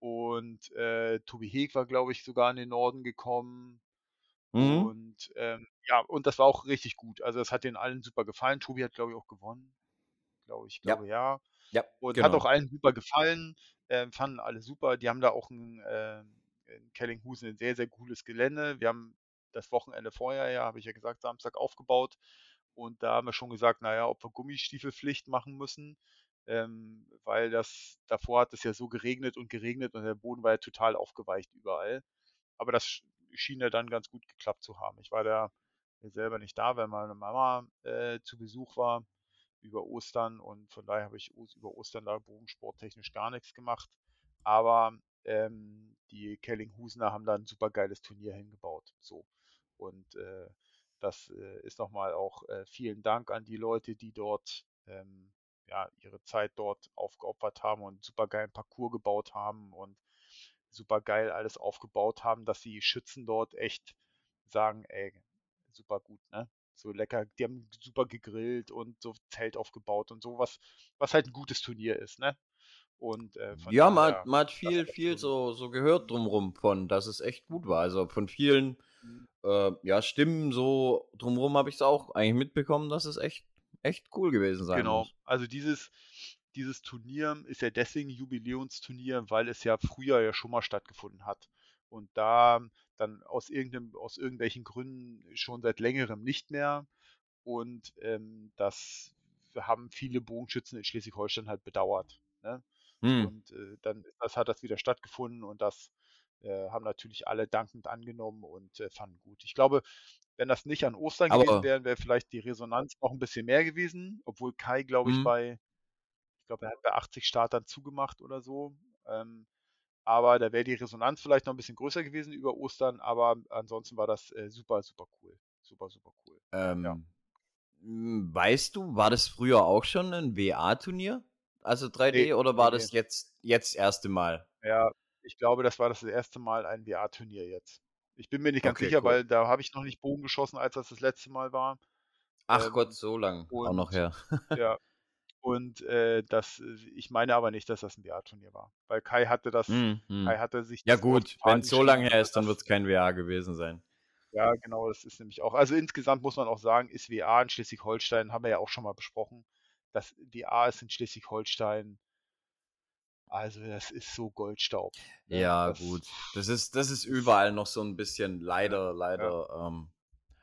Und äh, Tobi Heg war, glaube ich, sogar in den Norden gekommen. Mhm. Und ähm, ja, und das war auch richtig gut. Also es hat den allen super gefallen. Tobi hat, glaube ich, auch gewonnen. Glaube ich, Ja. glaube ja. Ja, Und hat auch genau. allen super gefallen. Ähm, fanden alle super. Die haben da auch ein, ähm, in Kellinghusen ein sehr, sehr cooles Gelände. Wir haben das Wochenende vorher, ja, habe ich ja gesagt, Samstag aufgebaut. Und da haben wir schon gesagt, naja, ob wir Gummistiefelpflicht machen müssen. Ähm, weil das, davor hat es ja so geregnet und geregnet und der Boden war ja total aufgeweicht überall. Aber das schien ja dann ganz gut geklappt zu haben. Ich war da selber nicht da, weil meine Mama äh, zu Besuch war über Ostern und von daher habe ich über Ostern da bogensporttechnisch gar nichts gemacht. Aber ähm, die Kellinghusener haben da ein super geiles Turnier hingebaut. So. Und äh, das äh, ist nochmal auch äh, vielen Dank an die Leute, die dort ähm, ja, ihre Zeit dort aufgeopfert haben und einen super geilen Parcours gebaut haben und super geil alles aufgebaut haben, dass die Schützen dort echt sagen, ey, super gut, ne? So lecker, die haben super gegrillt und so Zelt aufgebaut und sowas, was halt ein gutes Turnier ist, ne? Und äh, von Ja, man hat, man hat viel, viel so, so gehört drumrum von, dass es echt gut war. Also von vielen äh, ja, Stimmen so drumrum habe ich es auch eigentlich mitbekommen, dass es echt, echt cool gewesen sein genau. muss. Also dieses, dieses Turnier ist ja deswegen Jubiläumsturnier, weil es ja früher ja schon mal stattgefunden hat. Und da dann aus irgendeinem, aus irgendwelchen Gründen schon seit längerem nicht mehr. Und ähm, das haben viele Bogenschützen in Schleswig-Holstein halt bedauert. Ne? Hm. Und äh, dann das hat das wieder stattgefunden und das äh, haben natürlich alle dankend angenommen und äh, fanden gut. Ich glaube, wenn das nicht an Ostern gewesen Aber, wäre, wäre vielleicht die Resonanz noch ein bisschen mehr gewesen, obwohl Kai, glaube ich, hm, bei, glaube, er hat bei 80 Startern zugemacht oder so. Ähm, aber da wäre die Resonanz vielleicht noch ein bisschen größer gewesen über Ostern, aber ansonsten war das äh, super, super cool. Super, super cool. Ja. ähm, m, weißt du, war das früher auch schon ein WA-Turnier? Also 3D Nee, oder war nee. das jetzt, jetzt erste Mal? Ja, ich glaube, das war das erste Mal ein WA-Turnier jetzt. Ich bin mir nicht ganz Okay, sicher, cool. weil da habe ich noch nicht Bogen geschossen, als das das letzte Mal war. Ach Gott, Ähm, so lang auch noch und her. ja, und äh, das, äh, ich meine aber nicht, dass das ein WA-Turnier war, weil Kai hatte das, Hm, hm. Kai hatte sich Ja gut, wenn es so lange her dass ist, dann wird es kein WA gewesen sein. ja genau, das ist nämlich auch. Also insgesamt muss man auch sagen, ist WA in Schleswig-Holstein, haben wir ja auch schon mal besprochen. Das WA ist in Schleswig-Holstein, also das ist so Goldstaub. Ne? Ja, Das, gut. Das ist, das ist überall noch so ein bisschen ja, leider, ja. leider. Ähm,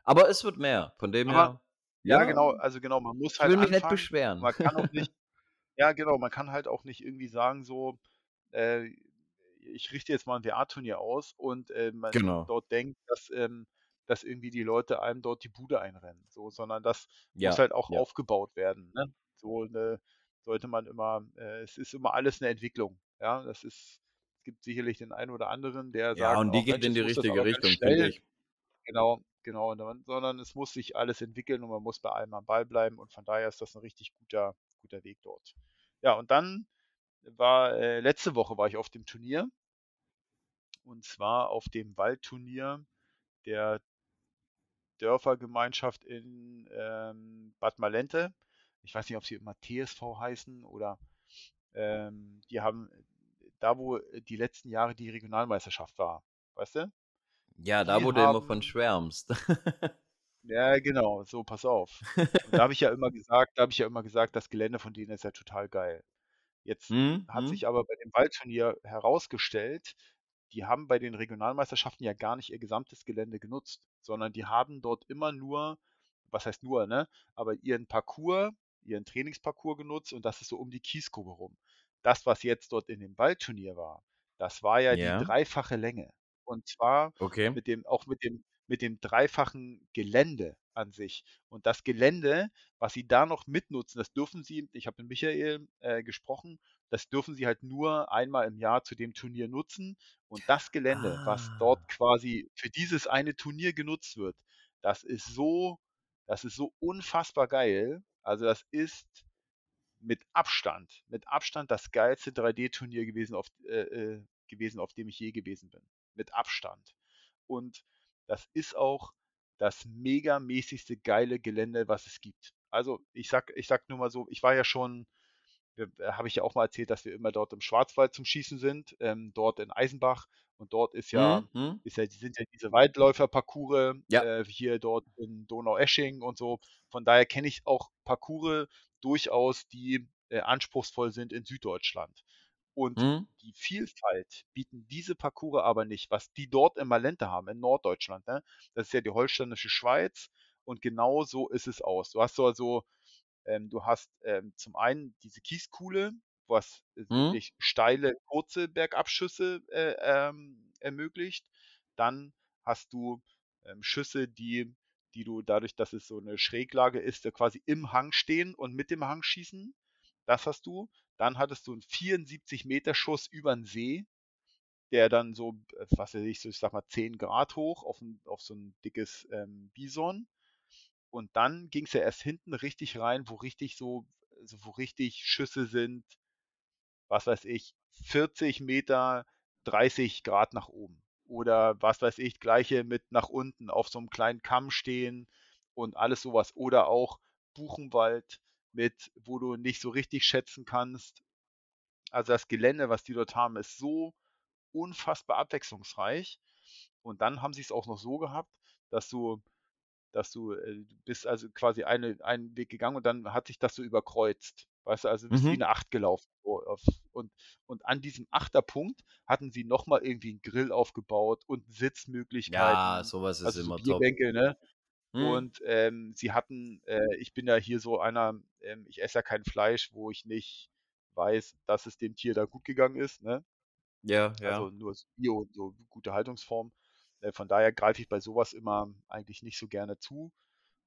aber es wird mehr. Von dem Aber her, ja, ja, genau, also genau, man muss ich halt will mich nicht anfangen. beschweren. Man kann auch nicht, ja genau, man kann halt auch nicht irgendwie sagen, so, äh, ich richte jetzt mal ein WA-Turnier aus und äh, man Genau. dort denkt, dass, ähm, dass irgendwie die Leute einem dort die Bude einrennen. So, sondern das muss Ja, halt auch ja. aufgebaut werden. Ne? So eine, sollte man immer, äh, es ist immer alles eine Entwicklung. Ja, das ist, es gibt sicherlich den einen oder anderen, der Ja, sagt, und die oh geht Mensch, in die muss richtige Richtung, finde ich. Genau, genau, sondern es muss sich alles entwickeln und man muss bei allem am Ball bleiben und von daher ist das ein richtig guter, guter Weg dort. Ja, und dann war, äh, letzte Woche war ich auf dem Turnier und zwar auf dem Waldturnier der Dörfergemeinschaft in ähm, Bad Malente. Ich weiß nicht, ob sie immer TSV heißen oder ähm, die haben da, wo die letzten Jahre die Regionalmeisterschaft war, weißt du? Ja, da, Die wo du immer von schwärmst. ja, genau, so, pass auf. Und da habe ich ja immer gesagt da habe ich ja immer gesagt, das Gelände von denen ist ja total geil. Jetzt Mhm, hat mhm. sich aber bei dem Waldturnier herausgestellt, die haben bei den Regionalmeisterschaften ja gar nicht ihr gesamtes Gelände genutzt, sondern die haben dort immer nur was heißt nur, ne, aber ihren Parcours, ihren Trainingsparcours genutzt und das ist so um die Kiesgrube rum. Das, was jetzt dort in dem Waldturnier war, das war ja die Ja, dreifache Länge. Und zwar okay. mit dem auch mit dem mit dem dreifachen Gelände an sich. Und das Gelände, was sie da noch mitnutzen, das dürfen sie ich habe mit Michael, äh, gesprochen, das dürfen sie halt nur einmal im Jahr zu dem Turnier nutzen. Und das Gelände, was dort Ah. quasi für dieses eine Turnier genutzt wird, das ist so das ist so unfassbar geil. Also, das ist mit Abstand mit Abstand das geilste 3D-Turnier gewesen, auf äh, äh, gewesen, auf dem ich je gewesen bin. Mit Abstand. Und das ist auch das megamäßigste geile Gelände, was es gibt. Also, ich sag ich sage nur mal so, ich war ja schon äh, habe ich ja auch mal erzählt, dass wir immer dort im Schwarzwald zum Schießen sind, ähm, dort in Eisenbach. Und dort ist ja, Mhm, mhm. ist ja, sind ja diese Waldläufer-Parcours, Ja. äh, hier dort in Donaueschingen und so. Von daher kenne ich auch Parcours durchaus, die äh, anspruchsvoll sind in Süddeutschland. Und Mhm. die Vielfalt bieten diese Parcours aber nicht, was die dort in Malente haben, in Norddeutschland. Ne? Das ist ja die holsteinische Schweiz und genau so ist es aus. Du hast so also ähm, du hast ähm, zum einen diese Kieskuhle, was Mhm. wirklich steile, kurze Bergabschüsse äh, ähm, ermöglicht. Dann hast du ähm, Schüsse, die, die du dadurch, dass es so eine Schräglage ist, quasi im Hang stehen und mit dem Hang schießen. Das hast du. Dann hattest du einen 74 Meter Schuss über den See, der dann so, äh, was weiß ich, so, ich sag mal 10 Grad hoch auf, ein, auf so ein dickes ähm, Bison. Und dann ging es ja erst hinten richtig rein, wo richtig so, also wo richtig Schüsse sind, was weiß ich, 40 Meter, 30 Grad nach oben. Oder was weiß ich, gleiche mit nach unten auf so einem kleinen Kamm stehen und alles sowas. Oder auch Buchenwald mit, wo du nicht so richtig schätzen kannst. Also das Gelände, was die dort haben, ist so unfassbar abwechslungsreich. Und dann haben sie es auch noch so gehabt, dass du dass du, äh, du bist also quasi eine, einen Weg gegangen und dann hat sich das so überkreuzt. Weißt du, also du bist wie Mhm. eine Acht gelaufen. So auf, und, und an diesem Achterpunkt hatten sie nochmal irgendwie einen Grill aufgebaut und Ja, Sitzmöglichkeiten, sowas ist also so immer top. Bierbänke, ne? Mhm. Und ähm, sie hatten, äh, ich bin ja hier so einer, ähm, ich esse ja kein Fleisch, wo ich nicht weiß, dass es dem Tier da gut gegangen ist, ne? Ja, ja. Also nur so Bio und so gute Haltungsform. Äh, von daher greife ich bei sowas immer eigentlich nicht so gerne zu.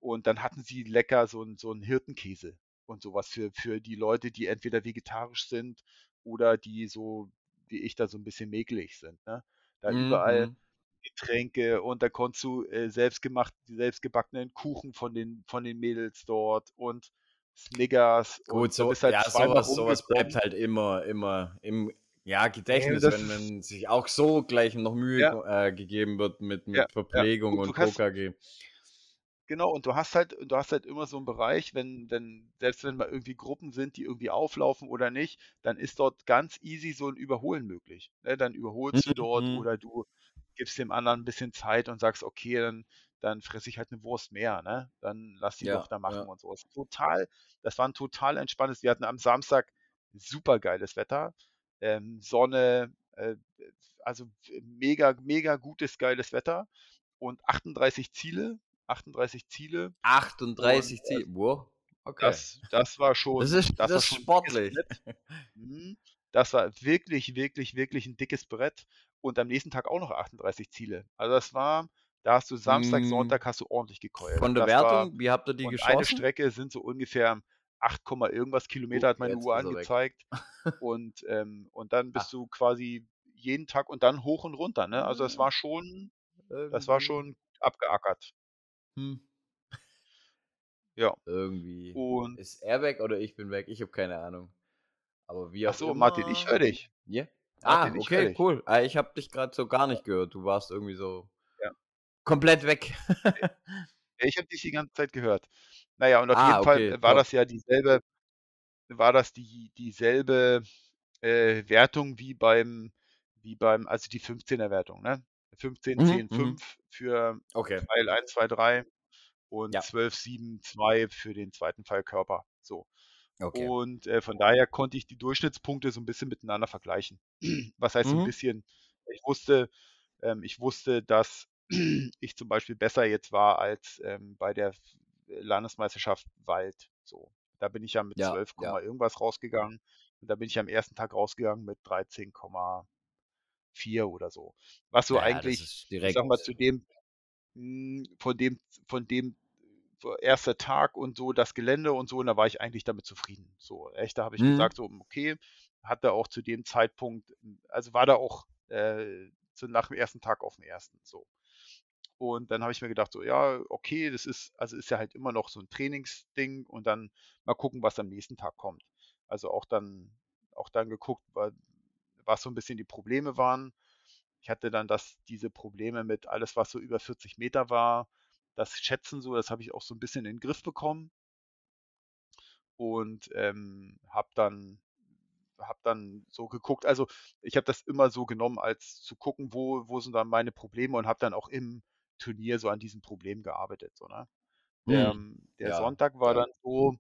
Und dann hatten sie lecker so 'n so 'n Hirtenkäse und sowas für für die Leute, die entweder vegetarisch sind oder die so wie ich da so ein bisschen mäkelig sind, ne? Da Mhm, überall mhm. Getränke und da konntest du, äh, selbstgemacht selbstgebackenen Kuchen von den von den Mädels dort und Snickers Gut, und so halt ja, sowas sowas bleibt halt immer immer im, ja, Gedächtnis, das wenn man sich auch so gleich noch Mühe ja, äh, gegeben wird mit ja, mit ja. Verpflegung Und und KKG. Genau, und du hast halt du hast halt immer so einen Bereich, wenn wenn selbst wenn mal irgendwie Gruppen sind, die irgendwie auflaufen oder nicht, dann ist dort ganz easy so ein Überholen möglich, ne? Dann überholst du Mhm, dort mhm. oder du gibst dem anderen ein bisschen Zeit und sagst: „Okay, dann dann fresse ich halt eine Wurst mehr, ne? Dann lass die doch Ja, da machen“ ja. und so. Total das war 'n total entspanntes wir hatten am Samstag supergeiles Wetter, ähm, Sonne, äh, also mega mega gutes, geiles Wetter und 38 Ziele 38 Ziele und, 38 äh, Ziel wow, okay. das das war Das schon ist das das ist sportlich. Mhm. Das war wirklich, wirklich, wirklich 'n dickes Brett und am nächsten Tag auch noch 38 Ziele. Also, das war da hast du Samstag, Hm, Sonntag hast du ordentlich gekeult von der das war Wertung, wie habt ihr die und eine geschossen? Strecke sind so ungefähr 8, irgendwas Kilometer Oh, hat meine Uhr angezeigt und, ähm und dann bist Ah, du quasi jeden Tag und dann hoch und runter, ne? Also, das war schon das war schon abgeackert. hm, Ja. irgendwie Und ist er weg oder ich bin weg? Ich habe keine Ahnung. Aber wie ach auch so, Martin, ich höre dich. ja? Martin, Ah, okay, dich. cool. Ah, ich habe dich grad so gar nicht gehört. Du warst irgendwie so Ja. komplett weg. Ich habe dich die ganze Zeit gehört. Na ja, und auf Ah, jeden Fall, okay, äh, war das ja dieselbe war das die dieselbe, äh, Wertung wie beim wie beim also die 15er Wertung, ne? 15, Mhm, 10, mhm. 5 für Okay. Pfeil 1, 2, 3 und Ja. 12, 7, 2 für den zweiten Pfeilkörper, so. Okay. Und, äh, von daher konnte ich die Durchschnittspunkte so 'n bisschen miteinander vergleichen. Was heißt Mhm. bisschen? Ich wusste ähm, ich wusste, dass ich zum Beispiel besser jetzt war als, ähm, bei der F Landesmeisterschaft Wald, so. Da bin ich ja mit Ja, 12, ja. irgendwas rausgegangen und da bin ich am ersten Tag rausgegangen mit 13,4 oder so. Was so ja, eigentlich, ich sage mal, direkt zu dem hm, von dem von dem 1. Tag und so das Gelände und so, und da war ich eigentlich damit zufrieden. So, echt, da habe ich Mhm. gesagt, so, hm, okay, hatte auch zu dem Zeitpunkt also war da auch, äh, so nach dem 1. Tag aufm 1., so. Und dann habe ich mir gedacht, so: „Ja, okay, das ist also ist ja halt immer noch so 'n Trainingsding und dann mal gucken, was am nächsten Tag kommt.“ Also auch dann auch dann geguckt, wa was so 'n bisschen die Probleme waren. Ich hatte dann das diese Probleme mit alles, was so über 40 Meter war, das Schätzen so, das habe ich auch so 'n bisschen in 'n Griff bekommen. Und, ähm, habe dann habe dann so geguckt also, ich habe das immer so genommen, als zu gucken, wo wo sind dann meine Probleme und habe dann auch im Turnier so an diesen Problemen gearbeitet, so, ne? Der Mhm. der Ja, Sonntag war ja. dann so,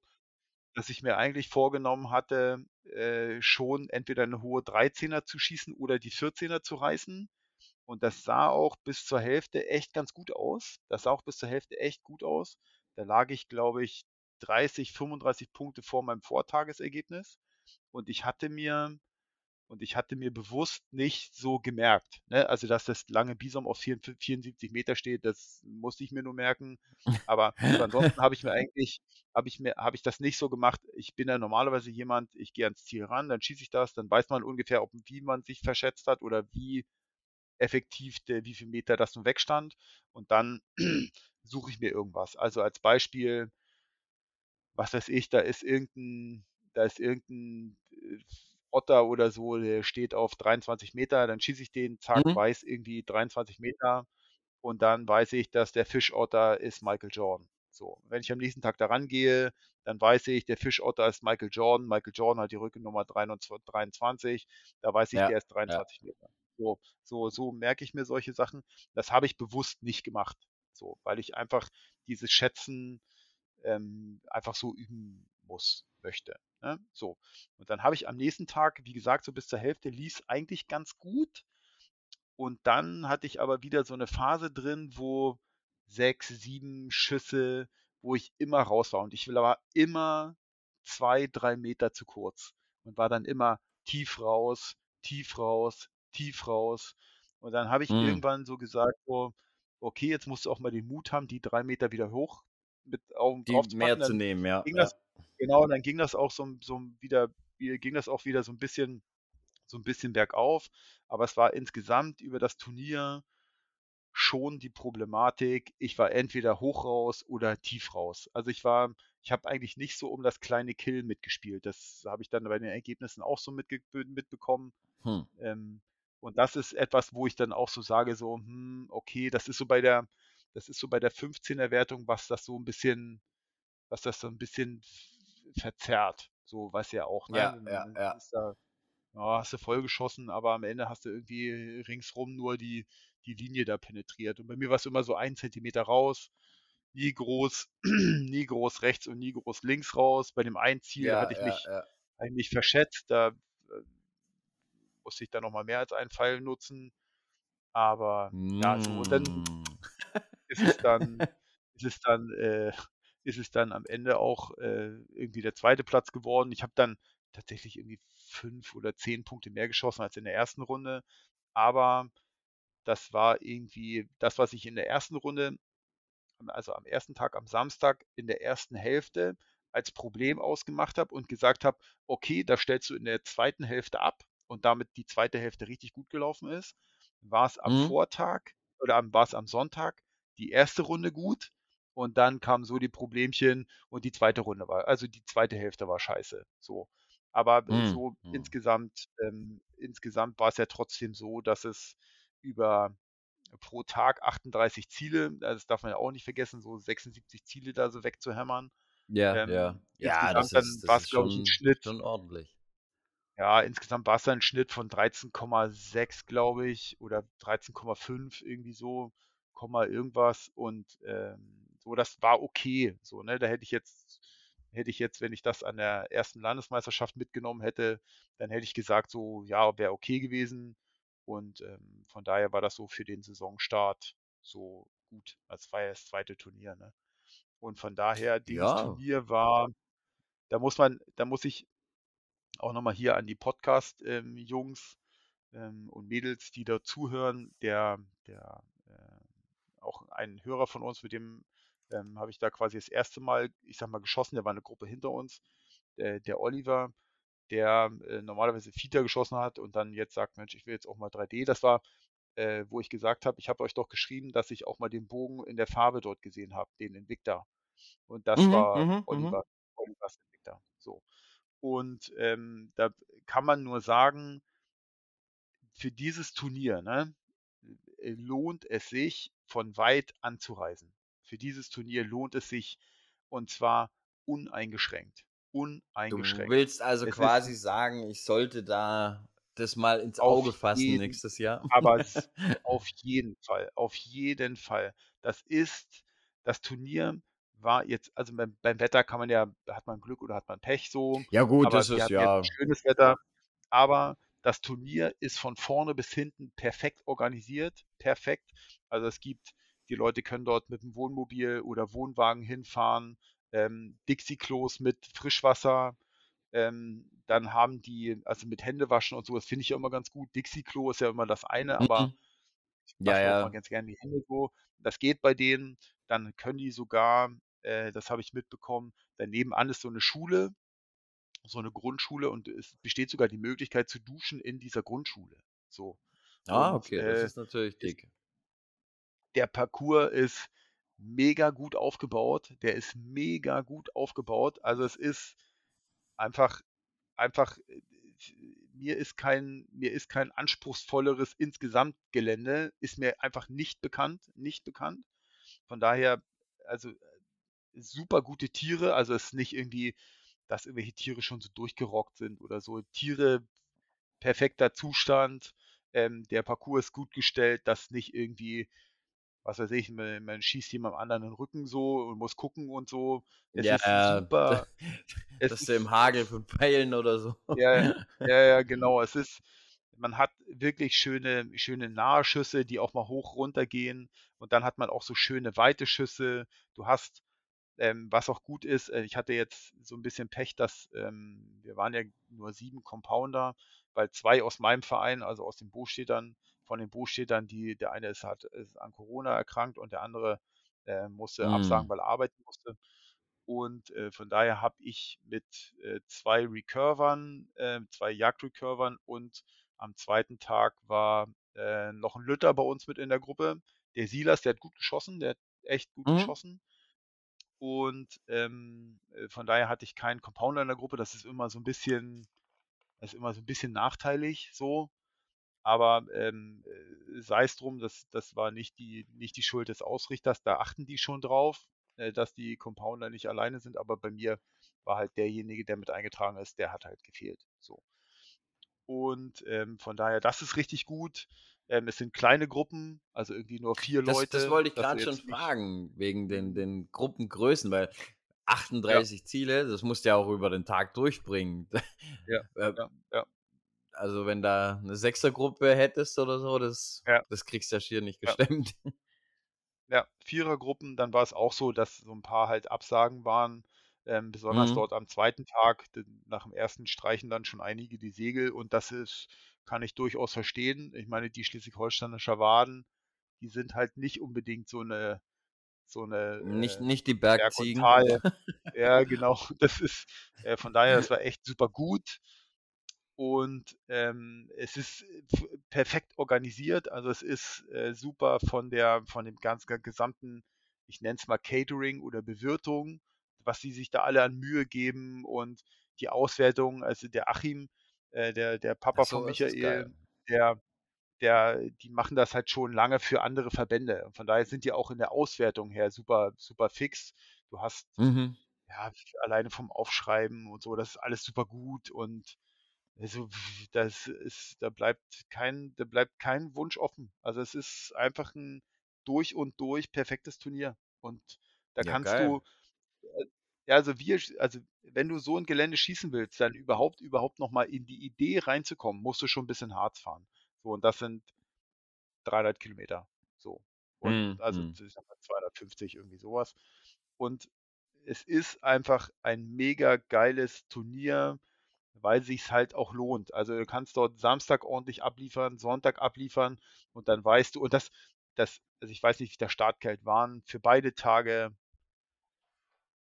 dass ich mir eigentlich vorgenommen hatte, äh, schon entweder 'ne hohe 13er zu schießen oder die 14er zu reißen. Und das sah auch bis zur Hälfte echt ganz gut aus. Das sah auch bis zur Hälfte echt gut aus. Da lag ich, glaube ich, 30, 35 Punkte vor meinem Vortagesergebnis. Und ich hatte mir und ich hatte mir bewusst nicht so gemerkt, ne, also dass das lange Bison auf vierundv 74 Meter steht, das musste ich mir nur merken. Aber so ansonsten habe ich mir eigentlich habe ich mir habe ich das nicht so gemacht. Ich bin ja normalerweise jemand, ich gehe ans Ziel ran, dann schieße ich das, dann weiß man ungefähr, ob wie man sich verschätzt hat oder wie effektiv der wie viel Meter das nun wegstand. Und dann suche ich mir irgendwas. Also als Beispiel was weiß ich, da ist irgend 'n da ist irgend 'n, äh, Otter oder so, der steht auf 23 Meter, dann schieße ich den, zack, Mhm. weiß irgendwie 23 Meter und dann weiß ich, dass der Fischotter ist Michael Jordan. So, wenn ich am nächsten Tag da rangehe, dann weiß ich, der Fischotter ist Michael Jordan. Michael Jordan hat die Rückennummer 23 23. Da weiß ich, Ja, der ist ja. 23 Meter. So so so merke ich mir solche Sachen. Das habe ich bewusst nicht gemacht, so, weil ich einfach dieses Schätzen, ähm, einfach so üben muss möchte, ne? So. Und dann habe ich am nächsten Tag, wie gesagt, so bis zur Hälfte lief's eigentlich ganz gut. Und dann hatte ich aber wieder so 'ne Phase drin, wo 6, 7 Schüsse, wo ich immer raus war. Und ich war immer 2, 3 Meter zu kurz und war dann immer tief raus, tief raus, tief raus. Und dann habe ich Mhm. irgendwann so gesagt, so: „Okay, jetzt musst du auch mal den Mut haben, die 3 Meter wieder hoch mit auf Die draufzupacken.“ mehr zu nehmen, ja, ja. das genau, dann ging das auch so so wieder wie ging das auch wieder so 'n bisschen so 'n bisschen bergauf. Aber es war insgesamt über das Turnier schon die Problematik, ich war entweder hoch raus oder tief raus. Also, ich war ich habe eigentlich nicht so um das kleine Killen mitgespielt. Das habe ich dann bei den Ergebnissen auch so mitge mitbekommen. Hm. Ähm, und das ist etwas, wo ich dann auch so sage, so: „Hm, okay“, das ist so bei der das ist so bei der 15er Wertung, was das so 'n bisschen was das so 'n bisschen verzerrt, so, du ja auch, ne? Ja, ja, ja. da ja, hast du voll geschossen, aber am Ende hast du irgendwie ringsrum nur die die Linie da penetriert. Und bei mir war's immer so 1 Zentimeter raus, nie groß nie groß rechts und nie groß links raus. Bei dem einen Ziel Ja, hatte ich ja, mich ja. hatte ich mich verschätzt, da, musste ich dann noch mal mehr als einen Pfeil nutzen. Aber ja, so dann Hm. ist es dann ist es dann äh, ist es dann am Ende auch, äh, irgendwie der 2. Platz geworden. Ich habe dann tatsächlich irgendwie 5 oder 10 Punkte mehr geschossen als in der 1. Runde. Aber das war irgendwie das, was ich in der 1. Runde also am 1. Tag, am Samstag in der 1. Hälfte als Problem ausgemacht habe und gesagt habe: „Okay, das stellst du in der 2. Hälfte ab“ und damit die 2. Hälfte richtig gut gelaufen ist, war's am Mhm. Vortag oder am war's am Sonntag die 1. Runde gut und dann kamen so die Problemchen und die 2. Runde war also die 2. Hälfte war scheiße, so. Aber Mhm, so mhm. insgesamt ähm, insgesamt war's ja trotzdem so, dass es über pro Tag 38 Ziele. Das darf man ja auch nicht vergessen, so 76 Ziele da so wegzuhämmern. Ja, Ähm, ja. Ja, das dann war das es, glaube ich, ein Schnitt. schon ordentlich. Ja, insgesamt war es dann ein Schnitt von 13,6, glaube ich, oder 13,5, irgendwie so, Komma irgendwas. Und ähm, so, das war okay. So, ne? Da hätte ich jetzt, hätte ich jetzt, wenn ich das an der ersten Landesmeisterschaft mitgenommen hätte, dann hätte ich gesagt, so, ja, wäre okay gewesen. Und ähm, von daher war das so für den Saisonstart so gut. Das war ja das zweite Turnier, ne? Und von daher, dieses Ja, Turnier war, da muss man, da muss ich auch nochmal hier an die Podcast-Jungs ähm, und Mädels, die da zuhören, der, der äh, auch ein Hörer von uns, mit dem ähm, habe ich da quasi das erste Mal, ich sag mal, geschossen, der war eine Gruppe hinter uns, der, der Oliver, der äh, normalerweise Fita geschossen hat und dann jetzt sagt, Mensch, ich will jetzt auch mal 3D. Das war, äh, wo ich gesagt habe, ich habe euch doch geschrieben, dass ich auch mal den Bogen in der Farbe dort gesehen habe, den Invicta. Und das Mhm, war mhm, mhm. Oliver, Olivers Invicta. So. Und ähm, da kann man nur sagen, für dieses Turnier ne, äh, lohnt es sich, von weit anzureisen. Für dieses Turnier lohnt es sich und zwar uneingeschränkt. Du Uneingeschränkt. willst also Es quasi sagen, ich sollte da das mal ins Auge fassen jeden, nächstes Jahr. aber auf jeden Fall, auf jeden Fall. Das ist, das Turnier war jetzt, also beim, beim Wetter kann man ja, hat man Glück oder hat man Pech so, Ja gut, aber das ist ja. schönes Wetter, aber das Turnier ist von vorne bis hinten perfekt organisiert, perfekt. Also es gibt, die Leute können dort mit dem Wohnmobil oder Wohnwagen hinfahren, ähm, Dixie-Klos mit Frischwasser, ähm, dann haben die, also mit Händewaschen und so, das finde ich ja immer ganz gut. Dixie-Klo ist ja immer das eine, aber Mhm. ich Ja, ja. ganz gerne die Hände so. Das geht bei denen. Dann können die sogar, äh, das habe ich mitbekommen, daneben an ist so eine Schule, so eine Grundschule und es besteht sogar die Möglichkeit zu duschen in dieser Grundschule. So. Ah, Und okay, das äh, ist natürlich ist, dick. der Parcours ist mega gut aufgebaut. Der ist mega gut aufgebaut. Also es ist einfach, einfach, äh, mir ist kein, mir ist kein anspruchsvolleres insgesamt Gelände, ist mir einfach nicht bekannt, nicht bekannt. Von daher, also super gute Tiere, also es ist nicht irgendwie, dass irgendwelche Tiere schon so durchgerockt sind oder so. Tiere perfekter Zustand, ähm, der Parcours ist gut gestellt, dass nicht irgendwie, was weiß ich, man, man schießt jemandem anderen den Rücken so und muss gucken und so. Es Ja, ist super, es dass du im ist, Hagel von Pfeilen oder so. ja, ja, ja, genau, es ist, man hat wirklich schöne, schöne Nahschüsse, die auch mal hoch runter gehen und dann hat man auch so schöne weite Schüsse. Du hast ähm, was auch gut ist, äh, ich hatte jetzt so ein bisschen Pech, dass ähm, wir waren ja nur sieben Compounder, weil zwei aus meinem Verein, also aus den Bostädtern, von den Bostädtern, die, der eine ist, hat, ist an Corona erkrankt und der andere äh, musste absagen, Mm. weil er arbeiten musste. Und äh, von daher habe ich mit äh, zwei Recurvern, äh, zwei Jagdrecurvern und am zweiten Tag war äh, noch ein Lütter bei uns mit in der Gruppe. Der Silas, der hat gut geschossen, der hat echt gut Mhm. geschossen. Und ähm, äh, von daher hatte ich keinen Compounder in der Gruppe. Das ist immer so ein bisschen, das ist immer so ein bisschen nachteilig so. Aber ähm, äh, sei es drum, das, das war nicht die, nicht die Schuld des Ausrichters. Da achten die schon drauf, äh, dass die Compounder nicht alleine sind. Aber bei mir war halt derjenige, der mit eingetragen ist, der hat halt gefehlt. So. Und ähm, von daher, das ist richtig gut. Ähm, es sind kleine Gruppen, also irgendwie nur vier Das, das Leute, wollte ich gerade schon fragen, wegen den, Mhm. den Gruppengrößen, weil Ja, 38 Ziele, das musst du ja auch über den Tag durchbringen. ja, Äh, ja, ja, Also wenn da eine Sechsergruppe hättest oder so, das, ja. das kriegst du ja schier nicht Ja. gestemmt. Ja, Vierergruppen, dann war es auch so, dass so ein paar halt Absagen waren, ähm, besonders Mhm. dort am zweiten Tag, nach dem ersten streichen dann schon einige die Segel und das ist kann ich durchaus verstehen. Ich meine, die Schleswig-Holsteiner Schawaden, die sind halt nicht unbedingt so 'ne so 'ne, Nicht, äh, nicht die Berg Bergziegen. Tal ja, genau, das ist äh, von daher, das war echt super gut. Und ähm, es ist perfekt organisiert. Also es ist äh, super von der, von dem ganzen gesamten, ich nenne es mal Catering oder Bewirtung, was sie sich da alle an Mühe geben und die Auswertung. Also der Achim, äh, der, der Papa von so, geil. Michael, der, der, die machen das halt schon lange für andere Verbände. Und von daher sind die auch in der Auswertung her super, super fix. Du hast Mhm. ja alleine vom Aufschreiben und so, das ist alles super gut und also das ist, da bleibt kein, da bleibt kein Wunsch offen. Also es ist einfach ein durch und durch perfektes Turnier. Und da Ja, kannst geil. du, ja, also wir, also wenn du so ein Gelände schießen willst, dann überhaupt, überhaupt nochmal in die Idee reinzukommen, musst du schon ein bisschen Harz fahren. So, und das sind 300 Kilometer. So. Und also Mhm. ich sag mal 250, irgendwie sowas. Und es ist einfach ein mega geiles Turnier, weil sich's halt auch lohnt. Also du kannst dort Samstag ordentlich abliefern, Sonntag abliefern und dann weißt du, und das, das, also ich weiß nicht, wie der Startgeld waren, für beide Tage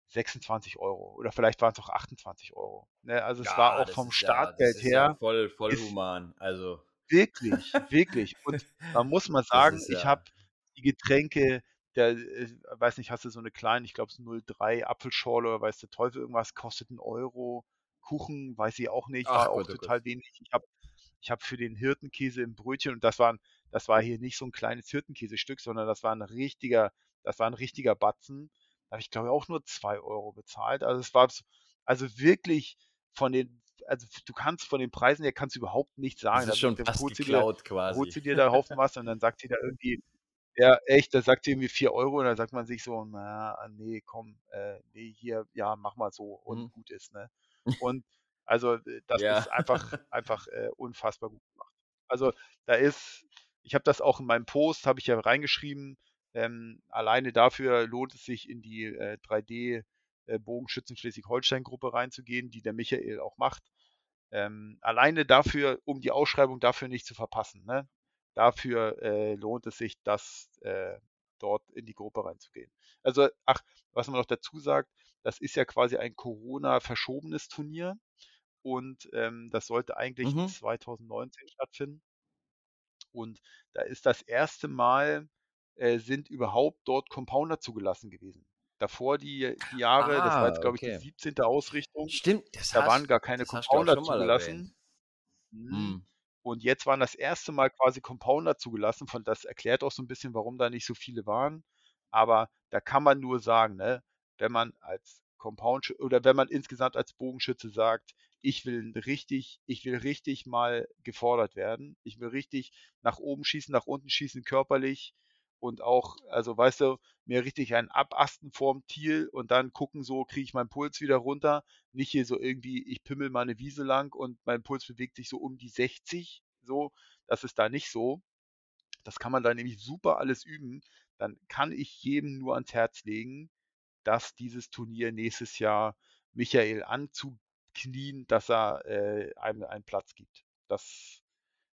26 Euro oder vielleicht waren es auch 28 Euro. Ne? Also es war Ja, auch das vom ja, Startgeld ja her, voll, voll ist human. Also, wirklich, wirklich. Und man muss mal sagen, ich ja. habe die Getränke, der, äh, weiß nicht, hast du so eine kleine, ich glaube es 03 Apfelschorle oder weiß der Teufel irgendwas, kostet einen Euro. Kuchen, weiß ich auch nicht, war Ach auch Gott, oh Gott. total wenig. Ich habe ich hab für den Hirtenkäse im Brötchen, und das war, das war hier nicht so ein kleines Hirtenkäsestück, sondern das war ein richtiger, das war ein richtiger Batzen. Da habe ich, glaube ich, auch nur zwei Euro bezahlt. Also es war so- also wirklich von den, also du kannst von den Preisen her kannst du überhaupt nichts Das sagen. ist Da, schon da fast du dir, geklaut quasi. holst du dir da Haufen was und dann sagt sie da irgendwie, ja, echt, da sagt sie irgendwie 4 Euro und dann sagt man sich so, na, nee, komm, äh, nee, hier, ja, mach mal so und Mhm. gut ist, ne? Und also äh, das Ja. ist einfach, einfach äh, unfassbar gut gemacht. Also da ist, ich habe das auch in meinem Post, habe ich ja reingeschrieben, ähm, alleine dafür lohnt es sich in die äh, 3D äh, Schleswig-Holstein-Gruppe reinzugehen, die der Michael auch macht. Ähm, alleine dafür, um die Ausschreibung dafür nicht zu verpassen. Ne? Dafür äh, lohnt es sich, das äh, dort in die Gruppe reinzugehen. Also, ach, was man noch dazu sagt, das ist ja quasi ein Corona-verschobenes Turnier und ähm, das sollte eigentlich Mhm. 2019 stattfinden. Und da ist das erste Mal, äh, sind überhaupt dort Compounder zugelassen gewesen. Davor die, die Jahre, das war Ah, jetzt, glaube ich, die okay. 17. Ausrichtung, Stimmt, das da waren hast, gar keine Compounder zugelassen. Hm. Und jetzt waren das erste Mal quasi Compounder zugelassen. Von das erklärt auch so ein bisschen, warum da nicht so viele waren. Aber da kann man nur sagen, ne, wenn man als Compound oder wenn man insgesamt als Bogenschütze sagt, ich will richtig, ich will richtig mal gefordert werden. Ich will richtig nach oben schießen, nach unten schießen, körperlich und auch, also weißt du, mir richtig ein Abasten vorm Ziel und dann gucken, so kriege ich meinen Puls wieder runter. Nicht hier so irgendwie, ich pimmel mal eine Wiese lang und mein Puls bewegt sich so um die 60. So, das ist da nicht so. Das kann man da nämlich super alles üben. Dann kann ich jedem nur ans Herz legen, dass dieses Turnier nächstes Jahr Michael anzuknien, dass er äh, einem einen Platz gibt. Das,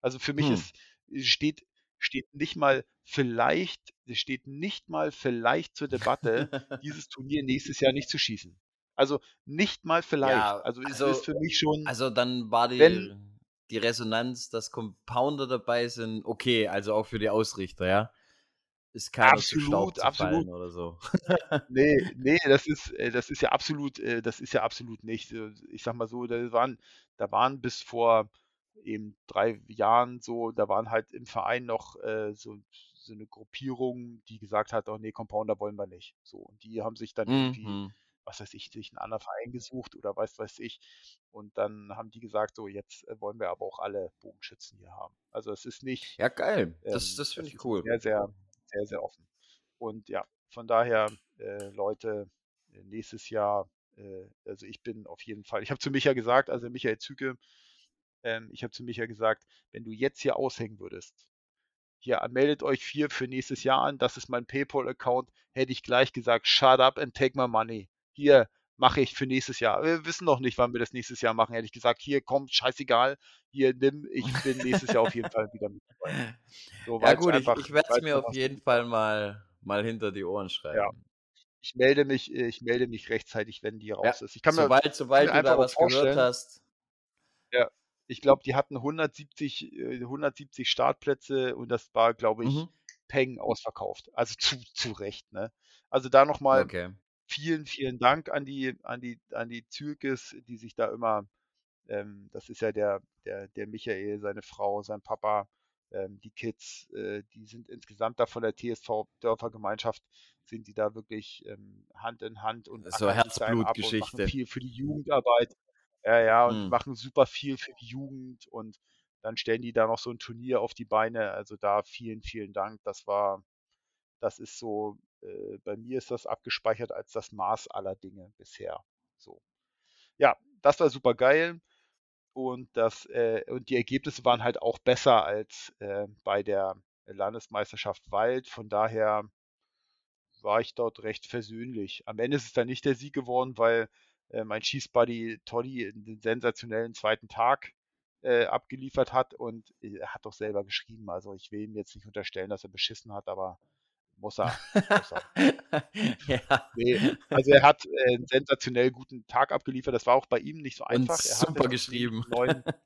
also für mich Hm. ist, steht, steht nicht mal vielleicht, steht nicht mal vielleicht zur Debatte, dieses Turnier nächstes Jahr nicht zu schießen. Also nicht mal vielleicht. Ja, Also es also, ist für mich schon, also dann war wenn, die, die Resonanz, dass Compounder dabei sind, okay, also auch für die Ausrichter, ja. Ist keiner zu Staub absolut, absolut. zerfallen oder so. Nee, nee, das ist, äh, das ist ja absolut, äh, das ist ja absolut nicht. äh, Ich sag mal so, da waren, da waren bis vor eben drei Jahren so, da waren halt im Verein noch äh, so, so eine Gruppierung, die gesagt hat, oh nee, Compounder wollen wir nicht. So, und die haben sich dann irgendwie, Mhm. was weiß ich, sich einen anderen Verein gesucht oder was weiß ich. Und dann haben die gesagt, so, jetzt äh, wollen wir aber auch alle Bogenschützen hier haben. Also es ist nicht, Ja, geil. Das, ähm, das finde ich cool. sehr, sehr, sehr, sehr offen. Und ja, von daher, äh, Leute, äh, nächstes Jahr, äh, also ich bin auf jeden Fall, ich habe zu Micha gesagt, also Michael Züge, ähm, ich habe zu Micha gesagt, wenn du jetzt hier aushängen würdest, hier meldet euch vier für nächstes Jahr an, das ist mein PayPal-Account, hätte ich gleich gesagt, shut up and take my money. Hier mache ich für nächstes Jahr. Wir wissen noch nicht, wann wir das nächstes Jahr machen, hätte ich gesagt, hier kommt, scheißegal, hier nimm, ich bin nächstes Jahr auf jeden Fall wieder mit dabei. So, Ja gut, ich, einfach, ich werde es mir auf jeden. Fall mal, mal hinter die Ohren Ja, schreiben. ich melde mich, äh, ich melde mich rechtzeitig, wenn die Ja, raus ist. Ich kann mir, sobald, kann mir sobald du da was gehört hast. ja, ich glaube, die hatten 170, äh, 170 Startplätze und das war, glaube ich, Mhm. Peng ausverkauft. Also zu, zu Recht, ne? Also da nochmal Okay. vielen, vielen Dank an die, an die, an die Zürkes, die sich da immer, ähm, das ist ja der, der, der Michael, seine Frau, sein Papa, ähm, die Kids, äh, die sind insgesamt da von der TSV Dörfergemeinschaft, sind die da wirklich ähm, Hand in Hand und So Herzblutgeschichte. viel für die Jugendarbeit. Ja, ja, und Mhm. machen super viel für die Jugend und dann stellen die da noch so ein Turnier auf die Beine. Also da vielen, vielen Dank. Das war, das ist so, äh, bei mir ist das abgespeichert als das Maß aller Dinge bisher. So. Ja, das war super geil. Und das, äh, und die Ergebnisse waren halt auch besser als äh, bei der Landesmeisterschaft Wald. Von daher war ich dort recht versöhnlich. Am Ende ist es dann nicht der Sieg geworden, weil äh, mein Schießbuddy Toddy einen sensationellen zweiten Tag äh, abgeliefert hat und er hat doch selber geschrieben. Also ich will ihm jetzt nicht unterstellen, dass er beschissen hat, aber muss er. Muss er. ja. Nee, also er hat äh, einen sensationell guten Tag abgeliefert. Das war auch bei ihm nicht so einfach. Er super geschrieben. Neuen,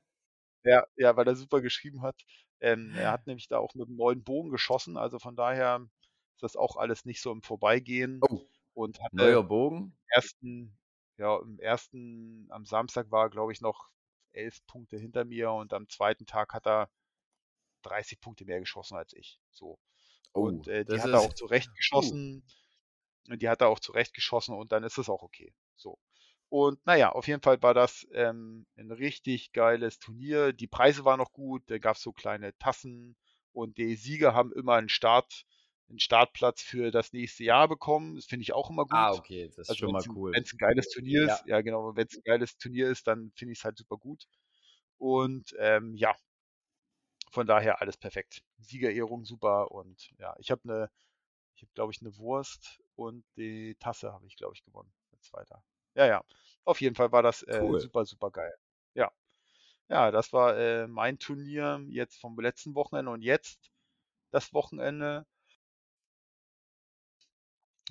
ja, ja, weil er super geschrieben hat. Ähm, er hat nämlich da auch mit einem neuen Bogen geschossen. Also von daher ist das auch alles nicht so im Vorbeigehen. Oh, Und hatte neuer Bogen. ersten, ja, im ersten, am Samstag war er, glaube ich, noch elf Punkte hinter mir und am zweiten Tag hat er 30 Punkte mehr geschossen als ich. So. Oh, Und äh, die hat er auch zurecht geschossen. Und die hat er auch zurecht geschossen und dann ist es auch okay. So. Und naja, auf jeden Fall war das ähm, ein richtig geiles Turnier. Die Preise waren noch gut, da gab es so kleine Tassen und die Sieger haben immer einen Start, einen Startplatz für das nächste Jahr bekommen. Das finde ich auch immer gut. Ah, okay, das ist Also schon wenn mal es cool. wenn's ein geiles Turnier Ja. ist, ja genau, wenn es ein geiles Turnier ist, dann finde ich es halt super gut. Und ähm, ja, von daher alles perfekt. Siegerehrung super und ja, ich habe eine, ich habe glaube ich eine Wurst und die Tasse habe ich glaube ich gewonnen als Zweiter. Ja, ja. Auf jeden Fall war das äh, Cool. super, super geil. Ja, ja, das war äh, mein Turnier jetzt vom letzten Wochenende und jetzt das Wochenende.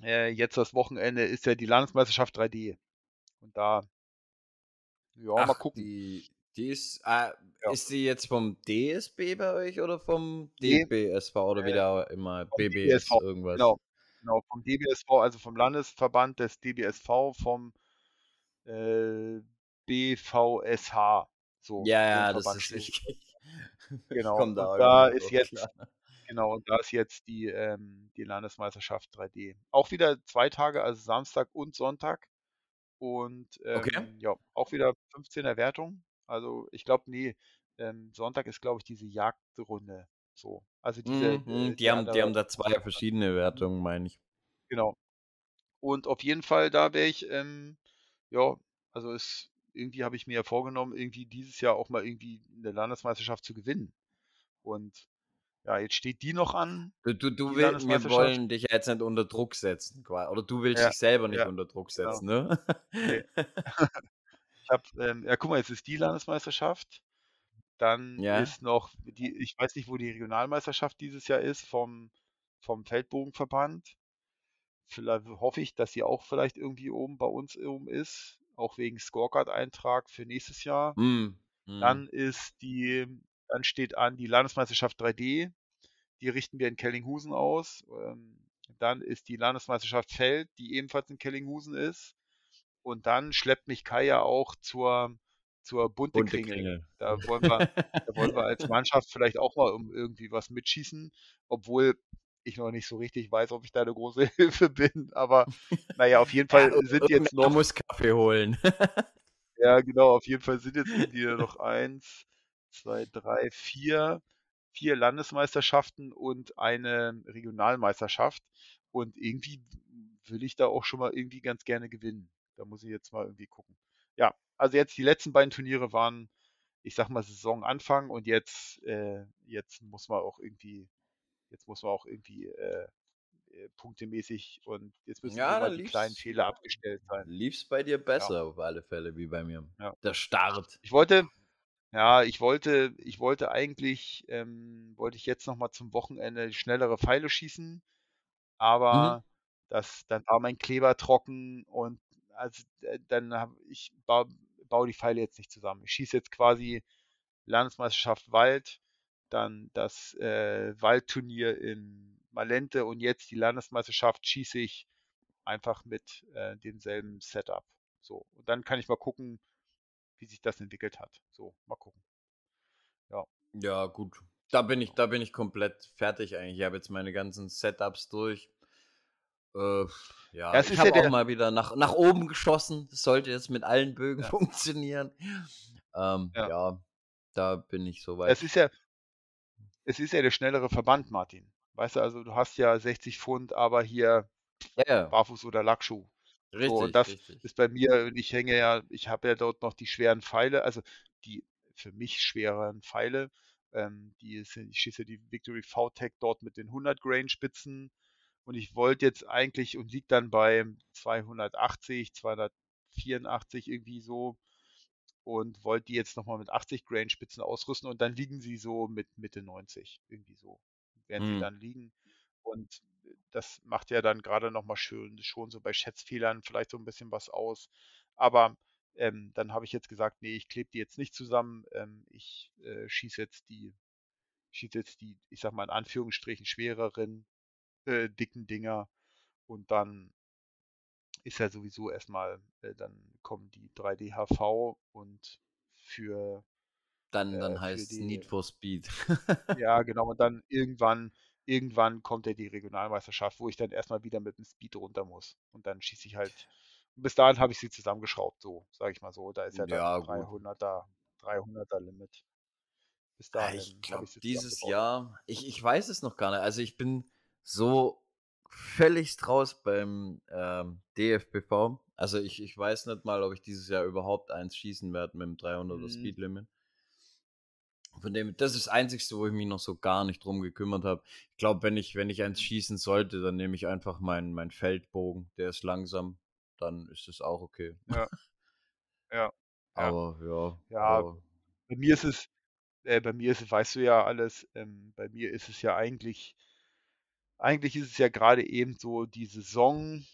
Äh, jetzt das Wochenende ist ja die Landesmeisterschaft 3D. Und da, ja, mal Ach, gucken. die, die ist. Äh, Ja. Ist die jetzt vom DSB bei euch oder vom DBSV oder wie äh, da auch immer? BBS DBSV, irgendwas. genau. Genau, vom DBSV, also vom Landesverband des DBSV, vom äh, BVSH. So, Ja, ja, das ist. ich Genau. da da ist jetzt, klar. Genau, und da ist jetzt die, ähm, die Landesmeisterschaft 3D. Auch wieder zwei Tage, also Samstag und Sonntag. Und Okay. ähm, ja, auch wieder 15er Wertung. Also ich glaube, nee, ähm, Sonntag ist, glaube ich, diese Jagdrunde. So. Also diese, Mhm, äh, die der haben, die haben da zwei verschiedene Wertungen, meine ich. genau. Und auf jeden Fall, da wäre ich, ähm, ja, also es, irgendwie habe ich mir ja vorgenommen, irgendwie dieses Jahr auch mal irgendwie eine Landesmeisterschaft zu gewinnen. Und ja, jetzt steht die noch an, Du, du, du die will, wir wollen dich jetzt nicht unter Druck setzen. Oder du willst Ja, dich selber nicht ja, unter Druck genau. setzen, ne? Nee. Ich habe, ähm, ja, guck mal, jetzt ist die Landesmeisterschaft. Dann Ja. ist noch die, ich weiß nicht, wo die Regionalmeisterschaft dieses Jahr ist, vom, vom Feldbogenverband. Vielleicht hoffe ich, dass sie auch vielleicht irgendwie oben bei uns oben ist, auch wegen Scorecard-Eintrag für nächstes Jahr. Mm, mm. Dann ist die, dann steht an die Landesmeisterschaft 3D. Die richten wir in Kellinghusen aus. Ähm, dann ist die Landesmeisterschaft Feld, die ebenfalls in Kellinghusen ist. Und dann schleppt mich Kai ja auch zur, zur Bunte Bunte Kringel. Kringel. Da wollen wir, da wollen wir als Mannschaft vielleicht auch mal um irgendwie was mitschießen, obwohl ich noch nicht so richtig weiß, ob ich da eine große Hilfe bin. Aber naja, auf jeden Fall sind jetzt noch, muss Kaffee holen. ja genau, auf jeden Fall sind jetzt irgendwie noch eins, zwei, drei, vier, vier Landesmeisterschaften und eine Regionalmeisterschaft. Und irgendwie will ich da auch schon mal irgendwie ganz gerne gewinnen. Da muss ich jetzt mal irgendwie gucken. Ja, also jetzt die letzten beiden Turniere waren, ich sag mal, Saisonanfang und jetzt, äh, jetzt muss man auch irgendwie, jetzt muss man auch irgendwie äh, äh, punktemäßig und jetzt müssen Ja, mal die kleinen Fehler abgestellt sein. lief's bei dir Ja, besser auf alle Fälle wie bei mir. ja. Der Start. Ich wollte, ja, ich wollte, ich wollte eigentlich, ähm, wollte ich jetzt noch mal zum Wochenende schnellere Pfeile schießen, Mhm. aber das, dann war mein Kleber trocken und also, äh, dann habe ich baue bau die Pfeile jetzt nicht zusammen. Ich schieße jetzt quasi Landesmeisterschaft Wald, dann das äh, Waldturnier in Malente und jetzt die Landesmeisterschaft schieße ich einfach mit äh, demselben Setup. So, und dann kann ich mal gucken, wie sich das entwickelt hat. So, mal gucken. Ja. Ja, gut. Da bin ich, da bin ich komplett fertig eigentlich. Ich habe jetzt meine ganzen Setups durch. Äh, ja, Das ich ist habe ja auch mal wieder nach, nach oben geschossen. Das sollte jetzt mit allen Bögen ja, funktionieren. Ähm, ja. ja, da bin ich Es soweit. ist ja, es ist ja der schnellere Verband, Martin. Weißt du, also du hast ja 60 Pfund, aber hier ja, Barfuß oder Lackschuh. So, und richtig, das richtig. ist bei mir, und ich hänge ja, ich habe ja dort noch die schweren Pfeile, also die für mich schwereren Pfeile. Ähm, die sind, ich schieße die Victory VTech dort mit den 100 Grain Spitzen und ich wollte jetzt eigentlich und liegt dann bei 280, 284 irgendwie so und wollte die jetzt nochmal mit 80 Grain Spitzen ausrüsten und dann liegen sie so mit Mitte 90 irgendwie so, werden sie Hm. dann liegen und das macht ja dann gerade nochmal schön schon so bei Schätzfehlern vielleicht so ein bisschen was aus, aber ähm, dann habe ich jetzt gesagt, nee, ich klebe die jetzt nicht zusammen, ähm, ich äh, schieße jetzt die schieße jetzt die, ich sag mal in Anführungsstrichen schwereren äh, dicken Dinger. Und dann ist ja sowieso erstmal, äh, dann kommen die 3D-HV und für, Dann, dann äh, für heißt es Need for Speed. ja genau, und dann irgendwann, irgendwann kommt ja die Regionalmeisterschaft, wo ich dann erstmal wieder mit dem Speed runter muss. Und dann schieße ich halt, und bis dahin habe ich sie zusammengeschraubt, so, sage ich mal so. Da ist ja dann Ja, gut. 300er, 300er Limit. Bis Ah, Ich dahin glaube, ich sie dieses. Jahr, ich, ich weiß es noch gar nicht. Also ich bin so völlig raus beim ähm, DFBV. Also ich, ich weiß nicht mal, ob ich dieses Jahr überhaupt eins schießen werde mit dem 300er Mhm. Speed Limit. Von dem, das ist das Einzige, wo ich mich noch so gar nicht drum gekümmert habe. Ich glaube, wenn ich, wenn ich eins schießen sollte, dann nehme ich einfach meinen mein Feldbogen. Der ist langsam. Dann ist es auch okay. Ja, ja, ja. Aber ja, Ja, aber bei mir ist es, äh, bei mir ist es, weißt du ja alles, ähm, bei mir ist es ja eigentlich, eigentlich ist es ja gerade eben so die Saison,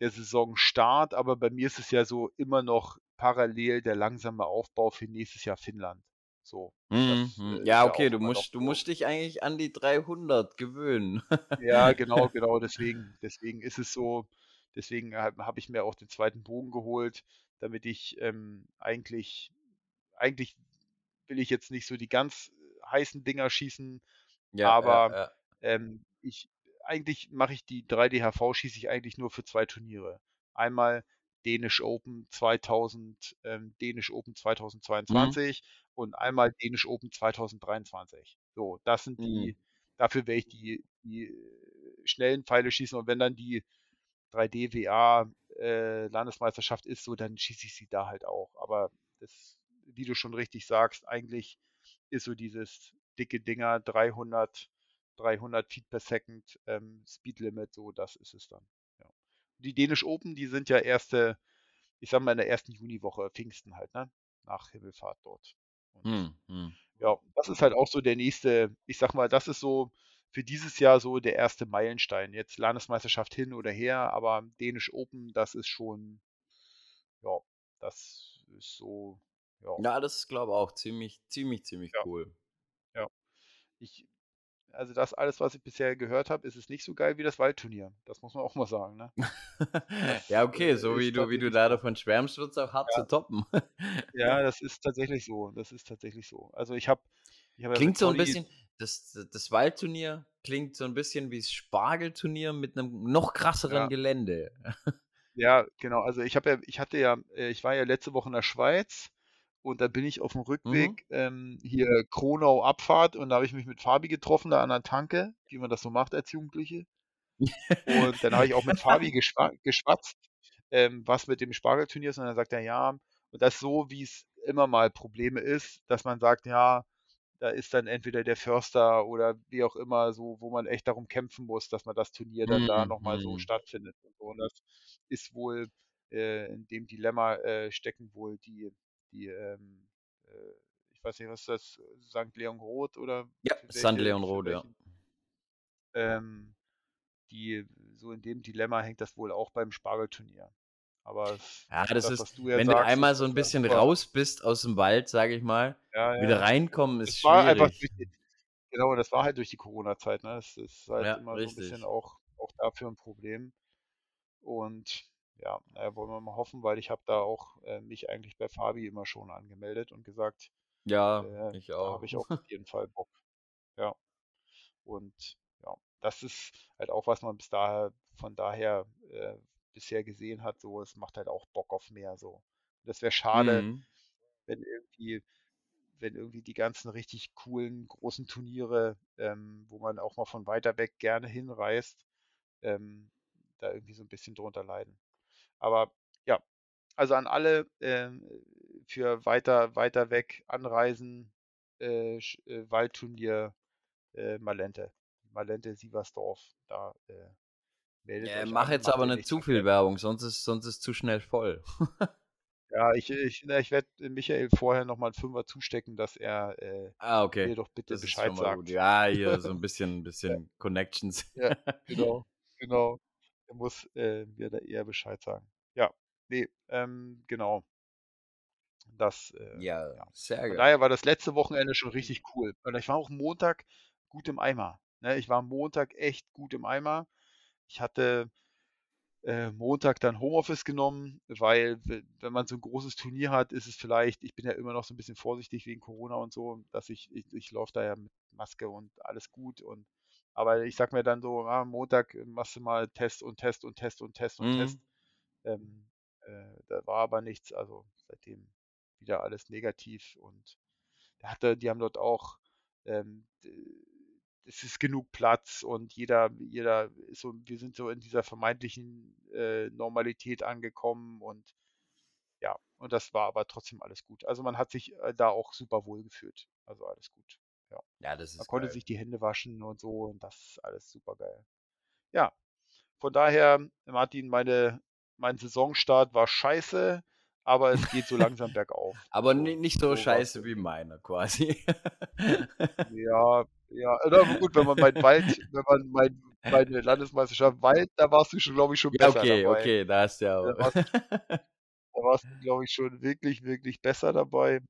der Saisonstart, aber bei mir ist es ja so immer noch parallel der langsame Aufbau für nächstes Jahr Finnland. So, Mhm, das mhm. äh, Ja, ja okay, du musst, du musst dich eigentlich an die 300 gewöhnen. Ja, genau, genau, deswegen, deswegen ist es so, deswegen habe hab ich mir auch den zweiten Bogen geholt, damit ich ähm, eigentlich, eigentlich will ich jetzt nicht so die ganz äh, heißen Dinger schießen, Ja, ja, aber ja. ähm, ich, eigentlich mache ich die 3DHV schieße ich eigentlich nur für zwei Turniere. Einmal Danish Open 2000, ähm, Danish Open Mhm. 2022 und einmal Danish Open 2023. So, das sind Mhm. die, dafür werde ich die, die äh, schnellen Pfeile schießen und wenn dann die 3D WA äh, Landesmeisterschaft ist, so dann schieße ich sie da halt auch. Aber das, wie du schon richtig sagst, eigentlich ist so dieses dicke Dinger 300, 300 Feet per Second ähm, Speed Limit, so das ist es dann. Ja. Die Dänisch Open, die sind ja erste, ich sag mal in der ersten Juniwoche, Pfingsten halt, ne? Nach Himmelfahrt dort. Und Hm, hm. ja, das ist halt auch so der nächste, ich sag mal, das ist so für dieses Jahr so der erste Meilenstein. Jetzt Landesmeisterschaft hin oder her, aber Dänisch Open, das ist schon, ja, das ist so, ja, Ja, das ist, glaube ich, auch ziemlich, ziemlich, ziemlich ja, cool. ja. Ich, also das alles, was ich bisher gehört habe, ist es nicht so geil wie das Waldturnier. Das muss man auch mal sagen, ne? Ja, okay, äh, so wie du, wie du da davon schwärmst, wird es auch hart Ja, zu toppen. ja, das ist tatsächlich so. Das ist tatsächlich so. Also ich habe, ich habe ja Klingt so ein bisschen, das, das Waldturnier klingt so ein bisschen wie das Spargelturnier mit einem noch krasseren ja, Gelände. ja, genau. Also ich habe ja, ich hatte ja, äh, ich war ja letzte Woche in der Schweiz und da bin ich auf dem Mhm. Rückweg ähm, hier Kronau Abfahrt und da habe ich mich mit Fabi getroffen da an der Tanke, wie man das so macht als Jugendliche. Und dann habe ich auch mit Fabi geschwa geschwatzt, ähm, was mit dem Spargelturnier ist. Und dann sagt er, ja, und das so, wie es immer mal Probleme ist, dass man sagt, ja, da ist dann entweder der Förster oder wie auch immer so, wo man echt darum kämpfen muss, dass man das Turnier dann da nochmal so Mhm. stattfindet. Und, so. und das ist wohl äh, in dem Dilemma äh, stecken wohl die, die ähm, äh, ich weiß nicht, was ist das, St. Leon Roth oder Ja, St. Leon Roth, ja. ähm, die, so in dem Dilemma hängt das wohl auch beim Spargelturnier. Aber es, Ja, das das, ist, du ja wenn du sagst, einmal ist so ein das bisschen raus bist aus dem Wald, sage ich mal, Ja, wieder reinkommen ist schwierig. die, genau, das war halt durch die Corona-Zeit, ne? Es ist halt immer so ein bisschen richtig. auch, auch dafür ein Problem. Und ja, naja, wollen wir mal hoffen, weil ich habe da auch äh, mich eigentlich bei Fabi immer schon angemeldet und gesagt, Ja, äh, ich da habe auch. ich auch auf jeden Fall Bock. Ja. Und ja, das ist halt auch, was man bis daher, von daher äh, bisher gesehen hat. So, es macht halt auch Bock auf mehr. So. Das wäre schade, Mhm. wenn irgendwie, wenn irgendwie die ganzen richtig coolen großen Turniere, ähm, wo man auch mal von weiter weg gerne hinreist, ähm, da irgendwie so ein bisschen drunter leiden. Aber ja, also an alle ähm, für weiter, weiter weg anreisen, äh, äh, Waldturnier äh, Malente. Malente Sieversdorf, da äh, meldet Ja, mach an, jetzt macht aber ihr nicht zu viel. Werbung, sonst ist, sonst ist zu schnell voll. Ja, ich, ich, na, ich werde Michael vorher nochmal einen Fünfer zustecken, dass er äh, Ah, okay. mir doch bitte Das Bescheid gut. sagt. Ja, hier so ein bisschen, Ja, bisschen Connections. ja, genau, genau. Er muss äh, mir da eher Bescheid sagen. Ja, nee, ähm, genau. Das, äh, Ja, ja. sehr Von geil. daher war das letzte Wochenende schon richtig cool. Und ich war auch Montag gut im Eimer. Ne? Ich war Montag echt gut im Eimer. Ich hatte äh, Montag dann Homeoffice genommen, weil we- wenn man so ein großes Turnier hat, ist es vielleicht, ich bin ja immer noch so ein bisschen vorsichtig wegen Corona und so, dass ich, ich, ich laufe da ja mit Maske und alles gut und aber ich sag mir dann so, ah, Montag machst du mal Test und Test und Test und Test und Mhm. Test. Ähm, äh, da war aber nichts, also seitdem wieder alles negativ und der hatte, die haben dort auch, ähm, es ist genug Platz und jeder, jeder ist so, wir sind so in dieser vermeintlichen äh, Normalität angekommen und ja, und das war aber trotzdem alles gut. Also man hat sich äh, da auch super wohl gefühlt. Also alles gut. Ja. Ja, das Man ist konnte geil. sich die Hände waschen und so und das ist alles super geil. Ja, von daher, Martin, meine, mein Saisonstart war scheiße, aber es geht so langsam bergauf. Aber So, ni- nicht so so scheiße wie meiner quasi. Ja, ja, na, aber gut, wenn man mein Wald, wenn man mein, meine Landesmeisterschaft Wald, da warst du schon, glaube ich, schon Ja, besser okay, dabei. okay, da hast du ja Da warst, da warst du, glaube ich, schon wirklich, wirklich besser dabei.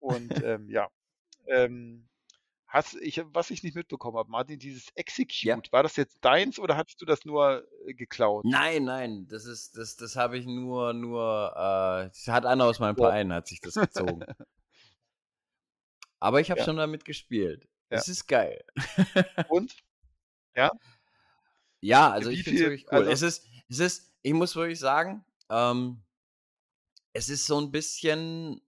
Und ähm, ja, ähm, hast, ich, was ich nicht mitbekommen habe, Martin, dieses Ja. Execute, war das jetzt deins oder hattest du das nur äh, geklaut? Nein, nein, das ist, das, das habe ich nur, nur, äh, hat einer aus meinem Boah. Verein, hat sich das gezogen. Aber ich habe Ja, schon damit gespielt. ja. Es ist geil. Und? Ja? Ja, also Wie ich finde es wirklich cool. also, Es ist, es ist, ich muss wirklich sagen, ähm, es ist so ein bisschen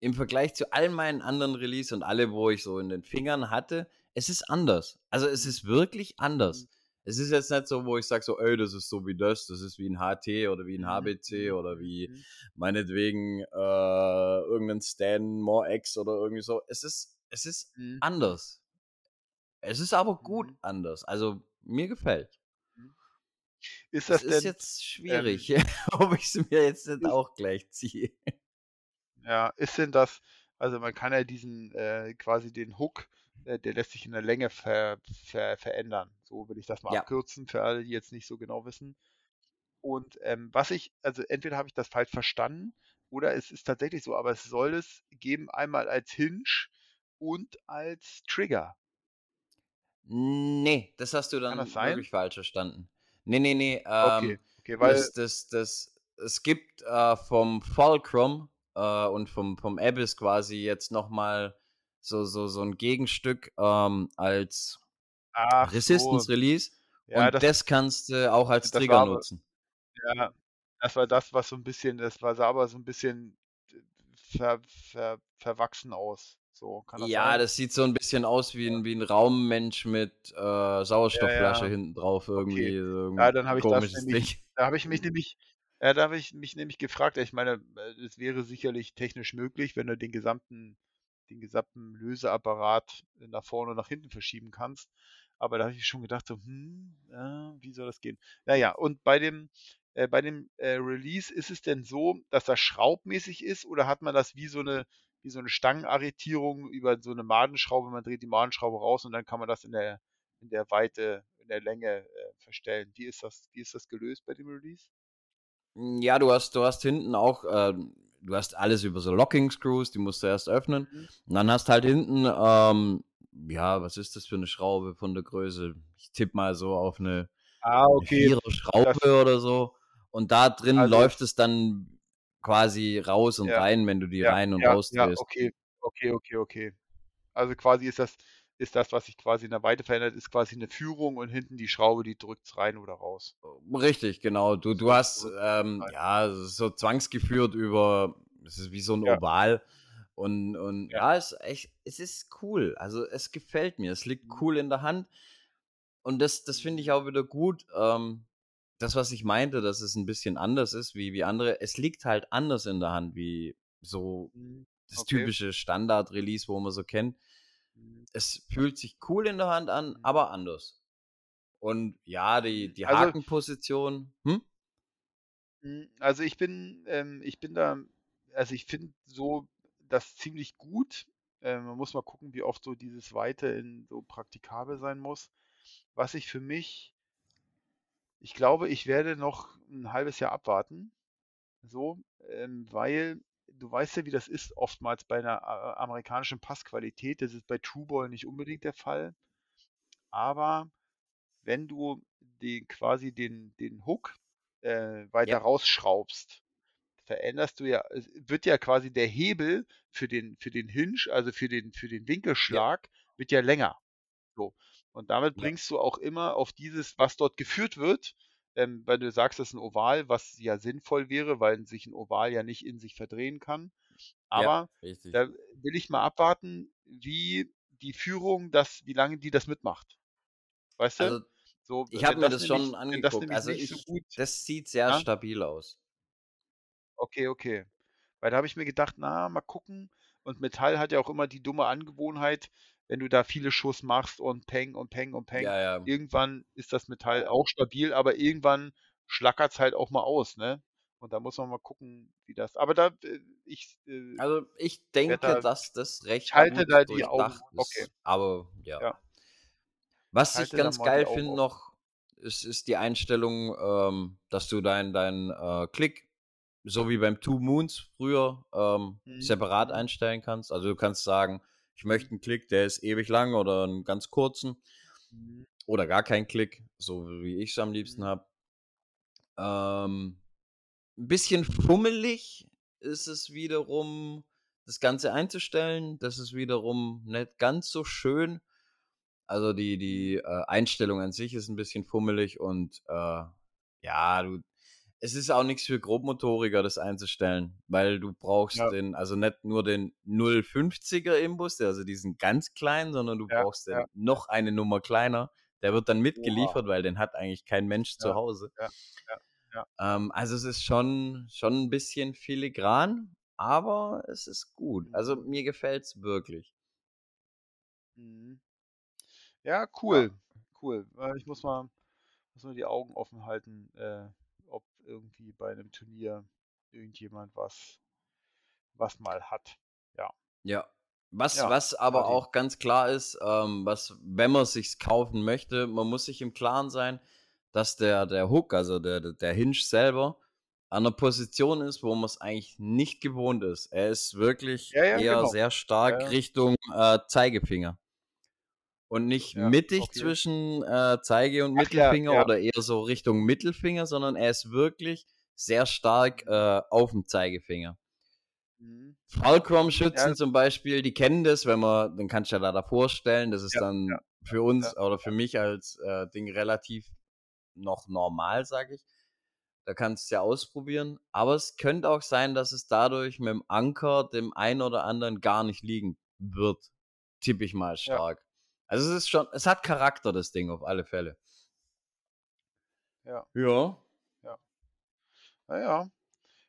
im Vergleich zu all meinen anderen Release und alle, wo ich so in den Fingern hatte, es ist anders. Also es mhm, ist wirklich mhm, anders. Es ist jetzt nicht so, wo ich sage so, ey, das ist so wie das, das ist wie ein HT oder wie ein mhm, HBC mhm, oder mhm, wie mhm, meinetwegen äh, irgendein Stan More X oder irgendwie so. Es ist, es ist mhm, mhm, anders. Es ist aber gut mhm, anders. Also mir gefällt. mhm. Ist Es das ist denn, jetzt ähm, schwierig, ob ich es mir jetzt nicht ist, auch gleich ziehe. Ja, ist denn das, also man kann ja diesen, äh, quasi den Hook, äh, der lässt sich in der Länge ver, ver, verändern. So will ich das mal Ja. abkürzen für alle, die jetzt nicht so genau wissen. Und ähm, was ich, also entweder habe ich das falsch verstanden oder es ist tatsächlich so, aber es soll es geben einmal als Hinge und als Trigger. Nee, das hast du das dann sein? wirklich falsch verstanden. Nee, nee, nee. Okay, Ähm, okay, weil, das, das, das, es gibt äh, vom Fulcrum äh, und vom, vom Abyss quasi jetzt nochmal so, so, so ein Gegenstück ähm, als ach Resistance so, Release ja, und das, das kannst du auch als Trigger aber, nutzen. ja, das war das, was so ein bisschen, das war sah aber so ein bisschen ver, ver, verwachsen aus. So, kann das Ja, sein? das sieht so ein bisschen aus wie Ja, ein, wie ein Raummensch mit äh, ja, Sauerstoffflasche ja, hinten drauf, okay. irgendwie so Ja, dann habe ich das nämlich, da habe ich mich nämlich, ja, da habe ich mich nämlich gefragt, ich meine, äh, es wäre sicherlich technisch möglich, wenn du den gesamten, den gesamten Löseapparat nach vorne und nach hinten verschieben kannst. Aber da habe ich schon gedacht, so, hm, ja, wie soll das gehen? Naja, und bei dem, äh, bei dem äh, Release ist es denn so, dass das schraubmäßig ist oder hat man das wie so eine, wie so eine Stangenarretierung über so eine Madenschraube, man dreht die Madenschraube raus und dann kann man das in der, in der Weite, in der Länge äh, verstellen. Wie ist das, wie ist das gelöst bei dem Release? Ja, du hast, du hast hinten auch, ähm, du hast alles über so Locking Screws, die musst du erst öffnen. Mhm. Und dann hast halt hinten, ähm, ja, was ist das für eine Schraube von der Größe? Ich tippe mal so auf eine, Ah, eine okay. Vierer Schraube Das, oder so. Und da drin also, läuft es dann quasi raus und ja, rein, wenn du die ja, rein und ja, raus ja, drehst. okay, okay, okay, okay. Also quasi ist das, ist das, was sich quasi in der Weite verändert, ist quasi eine Führung und hinten die Schraube, die drückt es rein oder raus. Richtig, genau. Du, du hast ähm, ja so zwangsgeführt über, es ist wie so ein ja. Oval. Und, und ja. ja, es, echt, es ist cool. Also es gefällt mir. Es liegt mhm. cool in der Hand. Und das, das finde ich auch wieder gut. Ähm, das, was ich meinte, dass es ein bisschen anders ist wie, wie andere, es liegt halt anders in der Hand, wie so mhm. das okay. typische Standard-Release, wo man so kennt. Mhm. Es fühlt sich cool in der Hand an, mhm. aber anders. Und ja, die, die also, Hakenposition. Hm? Also ich bin, ähm, ich bin da, also ich finde so das ziemlich gut. Äh, man muss mal gucken, wie oft so dieses Weite in so praktikabel sein muss was ich für mich ich glaube, ich werde noch ein halbes Jahr abwarten, so, ähm, weil du weißt ja, wie das ist oftmals bei einer äh, amerikanischen Passqualität. Das ist bei Trueball nicht unbedingt der Fall. Aber wenn du den, quasi den, den Hook äh, weiter ja. rausschraubst, veränderst du ja, wird ja quasi der Hebel für den, für den Hinge, also für den, für den Winkelschlag, ja. wird ja länger. So. Und damit bringst du auch immer auf dieses, was dort geführt wird, ähm, weil du sagst, das ist ein Oval, was ja sinnvoll wäre, weil sich ein Oval ja nicht in sich verdrehen kann. Aber ja, da will ich mal abwarten, wie die Führung das, wie lange die das mitmacht. Weißt also, du? So, ich habe mir das, schon angeguckt. Das also ich, so das sieht sehr ja? stabil aus. Okay, okay. Weil da habe ich mir gedacht, na, mal gucken. Und Metall hat ja auch immer die dumme Angewohnheit, wenn du da viele Schuss machst und Peng und Peng und Peng, ja, ja. irgendwann ist das Metall auch stabil, aber irgendwann schlackert es halt auch mal aus, ne? Und da muss man mal gucken, wie das. Aber da, äh, ich. Äh, also ich denke, da, dass das recht halte gut da die Augen. Ist. Okay. Aber ja. ja. Was ich ganz geil finde noch, ist, ist die Einstellung, ähm, dass du deinen dein, äh, Klick, so wie beim Two Moons früher, ähm, mhm. separat einstellen kannst. Also du kannst sagen, ich möchte einen Klick, der ist ewig lang oder einen ganz kurzen. Mhm. Oder gar keinen Klick, so wie ich es am liebsten mhm. habe. Ähm, ein bisschen fummelig ist es wiederum, das Ganze einzustellen. Das ist wiederum nicht ganz so schön. Also die, die äh, Einstellung an sich ist ein bisschen fummelig und äh, ja, du, es ist auch nichts für Grobmotoriker, das einzustellen, weil du brauchst ja. den, also nicht nur den 050er Imbus, also diesen ganz kleinen, sondern du ja, brauchst ja. den noch eine Nummer kleiner. Der wird dann mitgeliefert, wow. weil den hat eigentlich kein Mensch zu Hause. Ähm, also es ist schon, schon ein bisschen filigran, aber es ist gut. Also mhm. mir gefällt es wirklich. Mhm. Ja, cool. Cool. Ich muss mal, muss mal die Augen offen halten. Äh irgendwie bei einem Turnier irgendjemand was, was mal hat. Ja. Ja. Was, ja, was aber quasi. auch ganz klar ist, ähm, was, wenn man sich kaufen möchte, man muss sich im Klaren sein, dass der, der Hook, also der, der Hinge selber, an einer Position ist, wo man es eigentlich nicht gewohnt ist. Er ist wirklich ja, ja, eher genau. sehr stark Richtung äh, Zeigefinger und nicht ja, mittig okay. zwischen äh, Zeige und Mittelfinger ja, ja. oder eher so Richtung Mittelfinger, sondern er ist wirklich sehr stark äh, auf dem Zeigefinger. Mhm. Falcrom-Schützen zum Beispiel, die kennen das, wenn man, dann kannst du ja da vorstellen, das ist dann für uns oder für mich als äh, Ding relativ noch normal, sage ich. Da kannst du ja ausprobieren. Aber es könnte auch sein, dass es dadurch mit dem Anker dem einen oder anderen gar nicht liegen wird. Tippe ich mal stark. Also es ist schon, es hat Charakter, das Ding auf alle Fälle. Ja. Ja. Ja. Naja.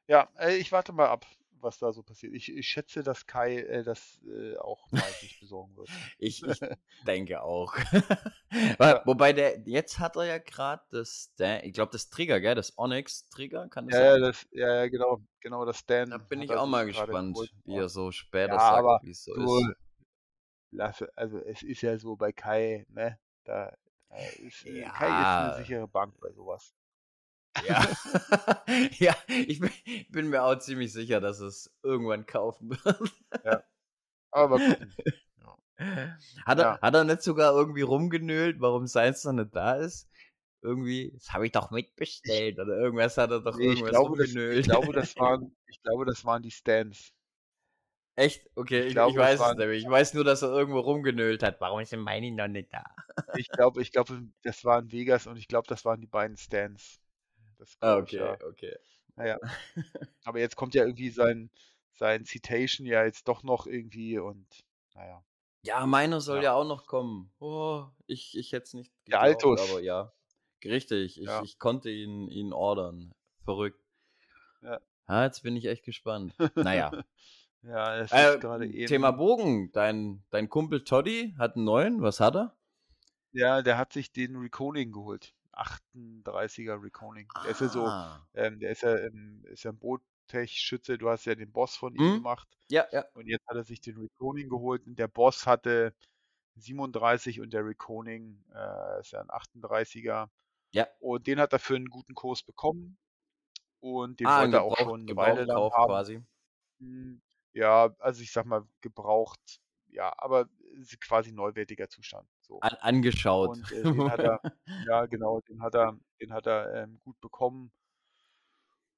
Ja, äh, ich warte mal ab, was da so passiert. Ich, ich schätze, dass Kai äh, das äh, auch mal sich besorgen wird. ich, ich denke auch. ja. Wobei der, jetzt hat er ja gerade das, ich glaube, das Trigger, gell? Das Onyx-Trigger, kann das ja, sein? Ja, das, ja, genau, genau, das Stand. Da bin ich auch mal gespannt, wie er so später ja, sagt, wie es so du, ist lasse, also es ist ja so bei Kai, ne? Da, da ist, äh, ja. Kai ist eine sichere Bank bei sowas. Ja, ja ich bin, bin, mir auch ziemlich sicher, dass es irgendwann kaufen wird. ja. Aber gucken. Hat, er, ja. hat er nicht sogar irgendwie rumgenölt, warum Science noch nicht da ist? Irgendwie, das habe ich doch mitbestellt oder irgendwas hat er doch nee, irgendwas ich glaube, rumgenölt. Das, ich, glaube, das waren, ich glaube, das waren die Stands. Echt? Okay, ich, ich, glaube, ich weiß es waren- nämlich. Ich weiß nur, dass er irgendwo rumgenölt hat. Warum ist denn meine noch nicht da? Ich glaube, ich glaube, das war in Vegas und ich glaube, das waren die beiden Stands. Das Ah, glaub okay, ja. okay. Naja. Aber jetzt kommt ja irgendwie sein, sein Citation ja jetzt doch noch irgendwie und naja. Ja, meiner soll Ja. ja, auch noch kommen. Oh, ich, ich hätte es nicht Der geglaubt, Altus. aber ja. Richtig, ich, Ja. ich konnte ihn, ihn ordern. Verrückt. Ja. Ah, jetzt bin ich echt gespannt. Naja. Ja, es Äh, ist gerade eben. Thema Bogen. Dein, dein Kumpel Toddy hat einen neuen. Was hat er? Ja, der hat sich den Reconing geholt. 38er Reconing. Der ist ja so, Ah. ähm, der ist ja, ähm, ist ja ein Botech-Schütze. Du hast ja den Boss von ihm Mhm. gemacht. Ja, ja. Und jetzt hat er sich den Reconing geholt. Und der Boss hatte 37 und der Reconing äh, ist ja ein 38er. Ja. Und den hat er für einen guten Kurs bekommen. Und den ah, wollte er auch schon eine Weile lang haben. quasi. Ja, also ich sag mal, gebraucht, ja, aber ist quasi neuwertiger Zustand. So. An, angeschaut. Und äh, den hat er, ja genau, den hat er, den hat er ähm, gut bekommen.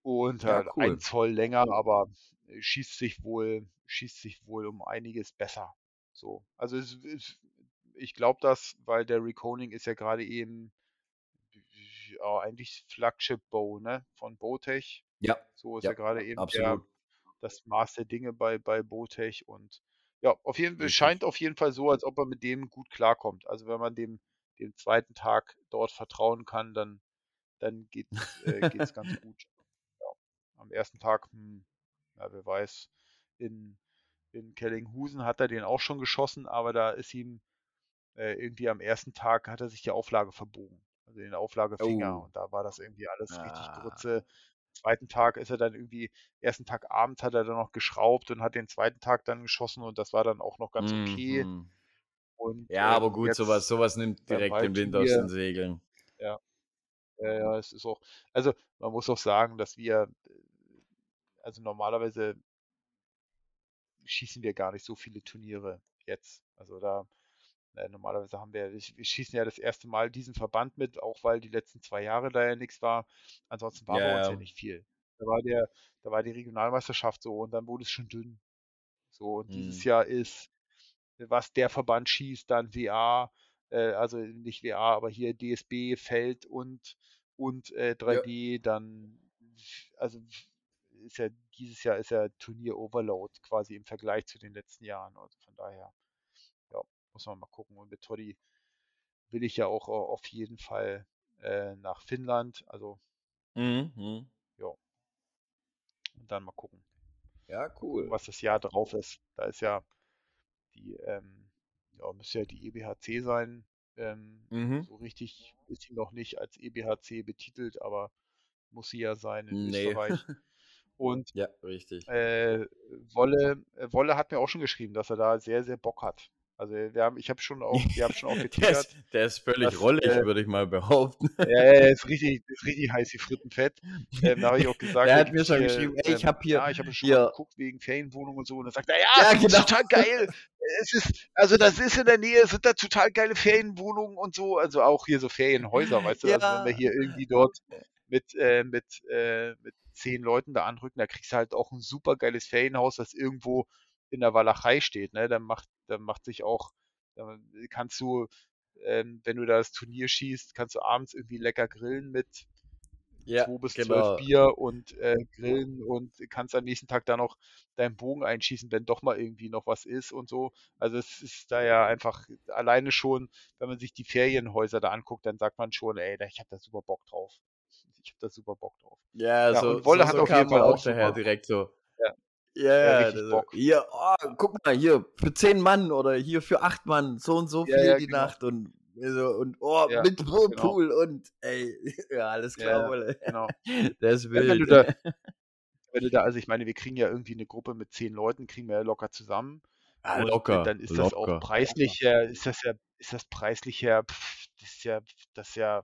Und Ja, halt cool. ein Zoll länger, aber äh, schießt sich wohl, schießt sich wohl um einiges besser. So. Also es, es, ich glaube das, weil der Reconing ist ja gerade eben ja, eigentlich Flagship Bow, ne? Von Bowtech. ja, So ist Ja, ja gerade eben der, absolut. Das Maß der Dinge bei, bei Bowtech und ja, auf jeden Fall, scheint auf jeden Fall so, als ob er mit dem gut klarkommt. Also wenn man dem, dem zweiten Tag dort vertrauen kann, dann, dann geht es äh, geht's ganz gut. Ja. Am ersten Tag, hm, ja, wer weiß, in, in Kellinghusen hat er den auch schon geschossen, aber da ist ihm äh, irgendwie am ersten Tag hat er sich die Auflage verbogen. Also den Auflagefinger Oh. und da war das irgendwie alles richtig Ah. Zweiten Tag ist er dann irgendwie, ersten Tag abends hat er dann noch geschraubt und hat den zweiten Tag dann geschossen und das war dann auch noch ganz okay. Mhm. Und Ja, aber ähm, gut, sowas, sowas nimmt direkt den Wind aus den Segeln. Ja, ja, es ist auch, also man muss auch sagen, dass wir, äh, also normalerweise schießen wir gar nicht so viele Turniere jetzt. Also da, äh, normalerweise haben wir, wir schießen ja das erste Mal diesen Verband mit, auch weil die letzten zwei Jahre da ja nichts war. Ansonsten war Ja, bei uns ja. ja nicht viel. Da war der, da war die Regionalmeisterschaft so und dann wurde es schon dünn. So, und dieses Mhm. Jahr ist, was der Verband schießt, dann WA, äh, also nicht WA, aber hier DSB, Feld und, und äh, 3D, dann, also ist ja, dieses Jahr ist ja Turnier Overload quasi im Vergleich zu den letzten Jahren. Also von daher, ja, muss man mal gucken. Und mit Toddy will ich ja auch äh, auf jeden Fall äh, nach Finnland, also Mhm. mhm. und dann mal gucken. Ja, cool. was das Jahr drauf ist. Da ist ja die, ähm, ja, müsste ja die EBHC sein. Ähm, Mhm. So richtig ist sie noch nicht als EBHC betitelt, aber muss sie ja sein in Nee. Österreich. Und Ja, richtig. äh, Wolle, äh, Wolle hat mir auch schon geschrieben, dass er da sehr, sehr Bock hat. Also wir haben, ich habe schon auch, wir haben schon auch Der getickert. ist, der ist völlig Das, rollig, äh, würde ich mal behaupten. Ja, ja, ist richtig, ist richtig heiß wie Frittenfett. Ähm, da habe ich auch gesagt, Der da hat mir schon hier, geschrieben, ey, ich ähm, hab hier- ja, ich habe schon hier- geguckt wegen Ferienwohnung und so. Und dann sagt er, ja, Ja, das ist genau. total geil. Es ist, also das ist in der Nähe, es sind da total geile Ferienwohnungen und so. Also auch hier so Ferienhäuser, weißt du. Also Ja. wenn wir hier irgendwie dort mit, äh, mit, äh, mit zehn Leuten da anrücken, da kriegst du halt auch ein super geiles Ferienhaus, das irgendwo in der Walachei steht. Ne? Dann macht, dann macht sich auch, dann kannst du, ähm, wenn du da das Turnier schießt, kannst du abends irgendwie lecker grillen mit Ja, 2 bis 12 genau. Bier und äh, grillen und kannst am nächsten Tag dann noch deinen Bogen einschießen, wenn doch mal irgendwie noch was ist und so. Also es ist da ja einfach alleine schon, wenn man sich die Ferienhäuser da anguckt, dann sagt man schon, ey, da- ich habe da super Bock drauf. Ich habe da super Bock drauf. Ja, Ja, so, Wolle so, hat so auf kam jeden Fall auch daher super. direkt so. Ja. Ja, Ja, ja, das- hier, oh, guck mal, hier, für zehn Mann oder hier für acht Mann, so und so Ja, viel ja, die genau. Nacht und so, und oh, Ja, mit Whirlpool genau. und ey, ja, alles klar, Ja, Wolle. Genau. Der ist Ja, wild. wenn du da, wenn du da, also ich meine, wir kriegen ja irgendwie eine Gruppe mit zehn Leuten, kriegen wir ja locker zusammen. Ah, Und, äh, locker, dann ist das locker. auch preislich ist das ja, ist das preislich her, pff, das ist ja, das ist ja,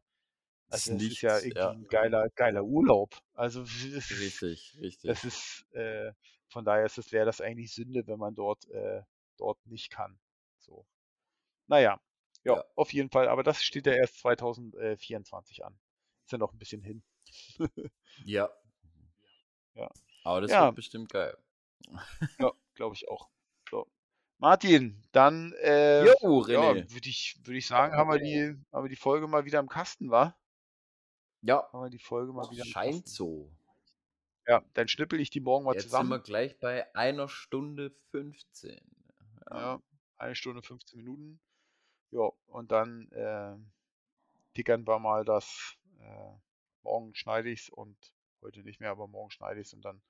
Das also das ist ja nichts, irgendwie ja. ein geiler, geiler Urlaub. Also das Richtig, richtig. das ist, äh, von daher ist es, wäre das eigentlich Sünde, wenn man dort, äh, dort nicht kann. So. Naja, ja, Ja. auf jeden Fall, aber das steht ja erst 2024 an. Ist ja noch ein bisschen hin. Ja. Ja. Aber das Ja. wird bestimmt geil. glaube ich auch. So. Martin, dann äh, Jo, ja, würde ich, würd ich sagen, haben wir, die, haben wir die Folge mal wieder im Kasten, wa? Ja, Haben wir die Folge mal wieder im scheint Kasten. so. Ja, dann schnippel ich die morgen mal Jetzt sind wir zusammen. gleich bei einer Stunde 15. Ja. Ja, eine Stunde 15 Minuten. Ja, und dann äh, tickern wir mal das. Äh, morgen schneide ich es und heute nicht mehr, aber morgen schneide ich es und dann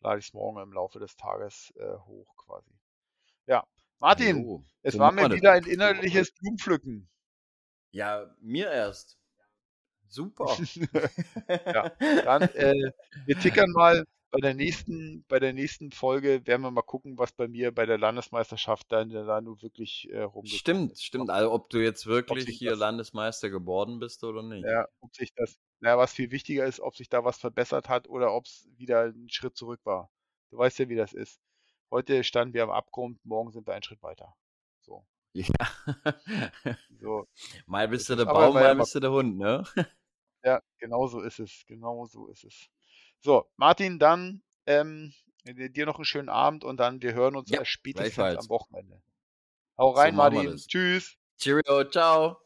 lade ich es morgen im Laufe des Tages äh, hoch quasi. Ja, Martin, Jo, es so war mir wieder ein innerliches Blumenpflücken. Ja, mir erst. Super. Ja, Dann, äh, wir tickern mal bei der nächsten, bei der nächsten Folge werden wir mal gucken, was bei mir bei der Landesmeisterschaft dann da nur wirklich äh, rumgekommen Stimmt, stimmt. Ob, Also ob du jetzt wirklich hier das, Landesmeister geworden bist oder nicht. ja, ob sich das, naja, was viel wichtiger ist, ob sich da was verbessert hat oder ob es wieder ein Schritt zurück war. Du weißt ja, wie das ist. Heute standen wir am Abgrund, morgen sind wir einen Schritt weiter. So, Ja. so mal bist ist du der Baum, mal bist du der Hund, ne? ja, genau so ist es. Genau so ist es. So, Martin, dann ähm, dir noch einen schönen Abend und dann wir hören uns Ja, spätestens am. Wochenende. Hau So rein, wir Martin. Tschüss. Cheerio, ciao.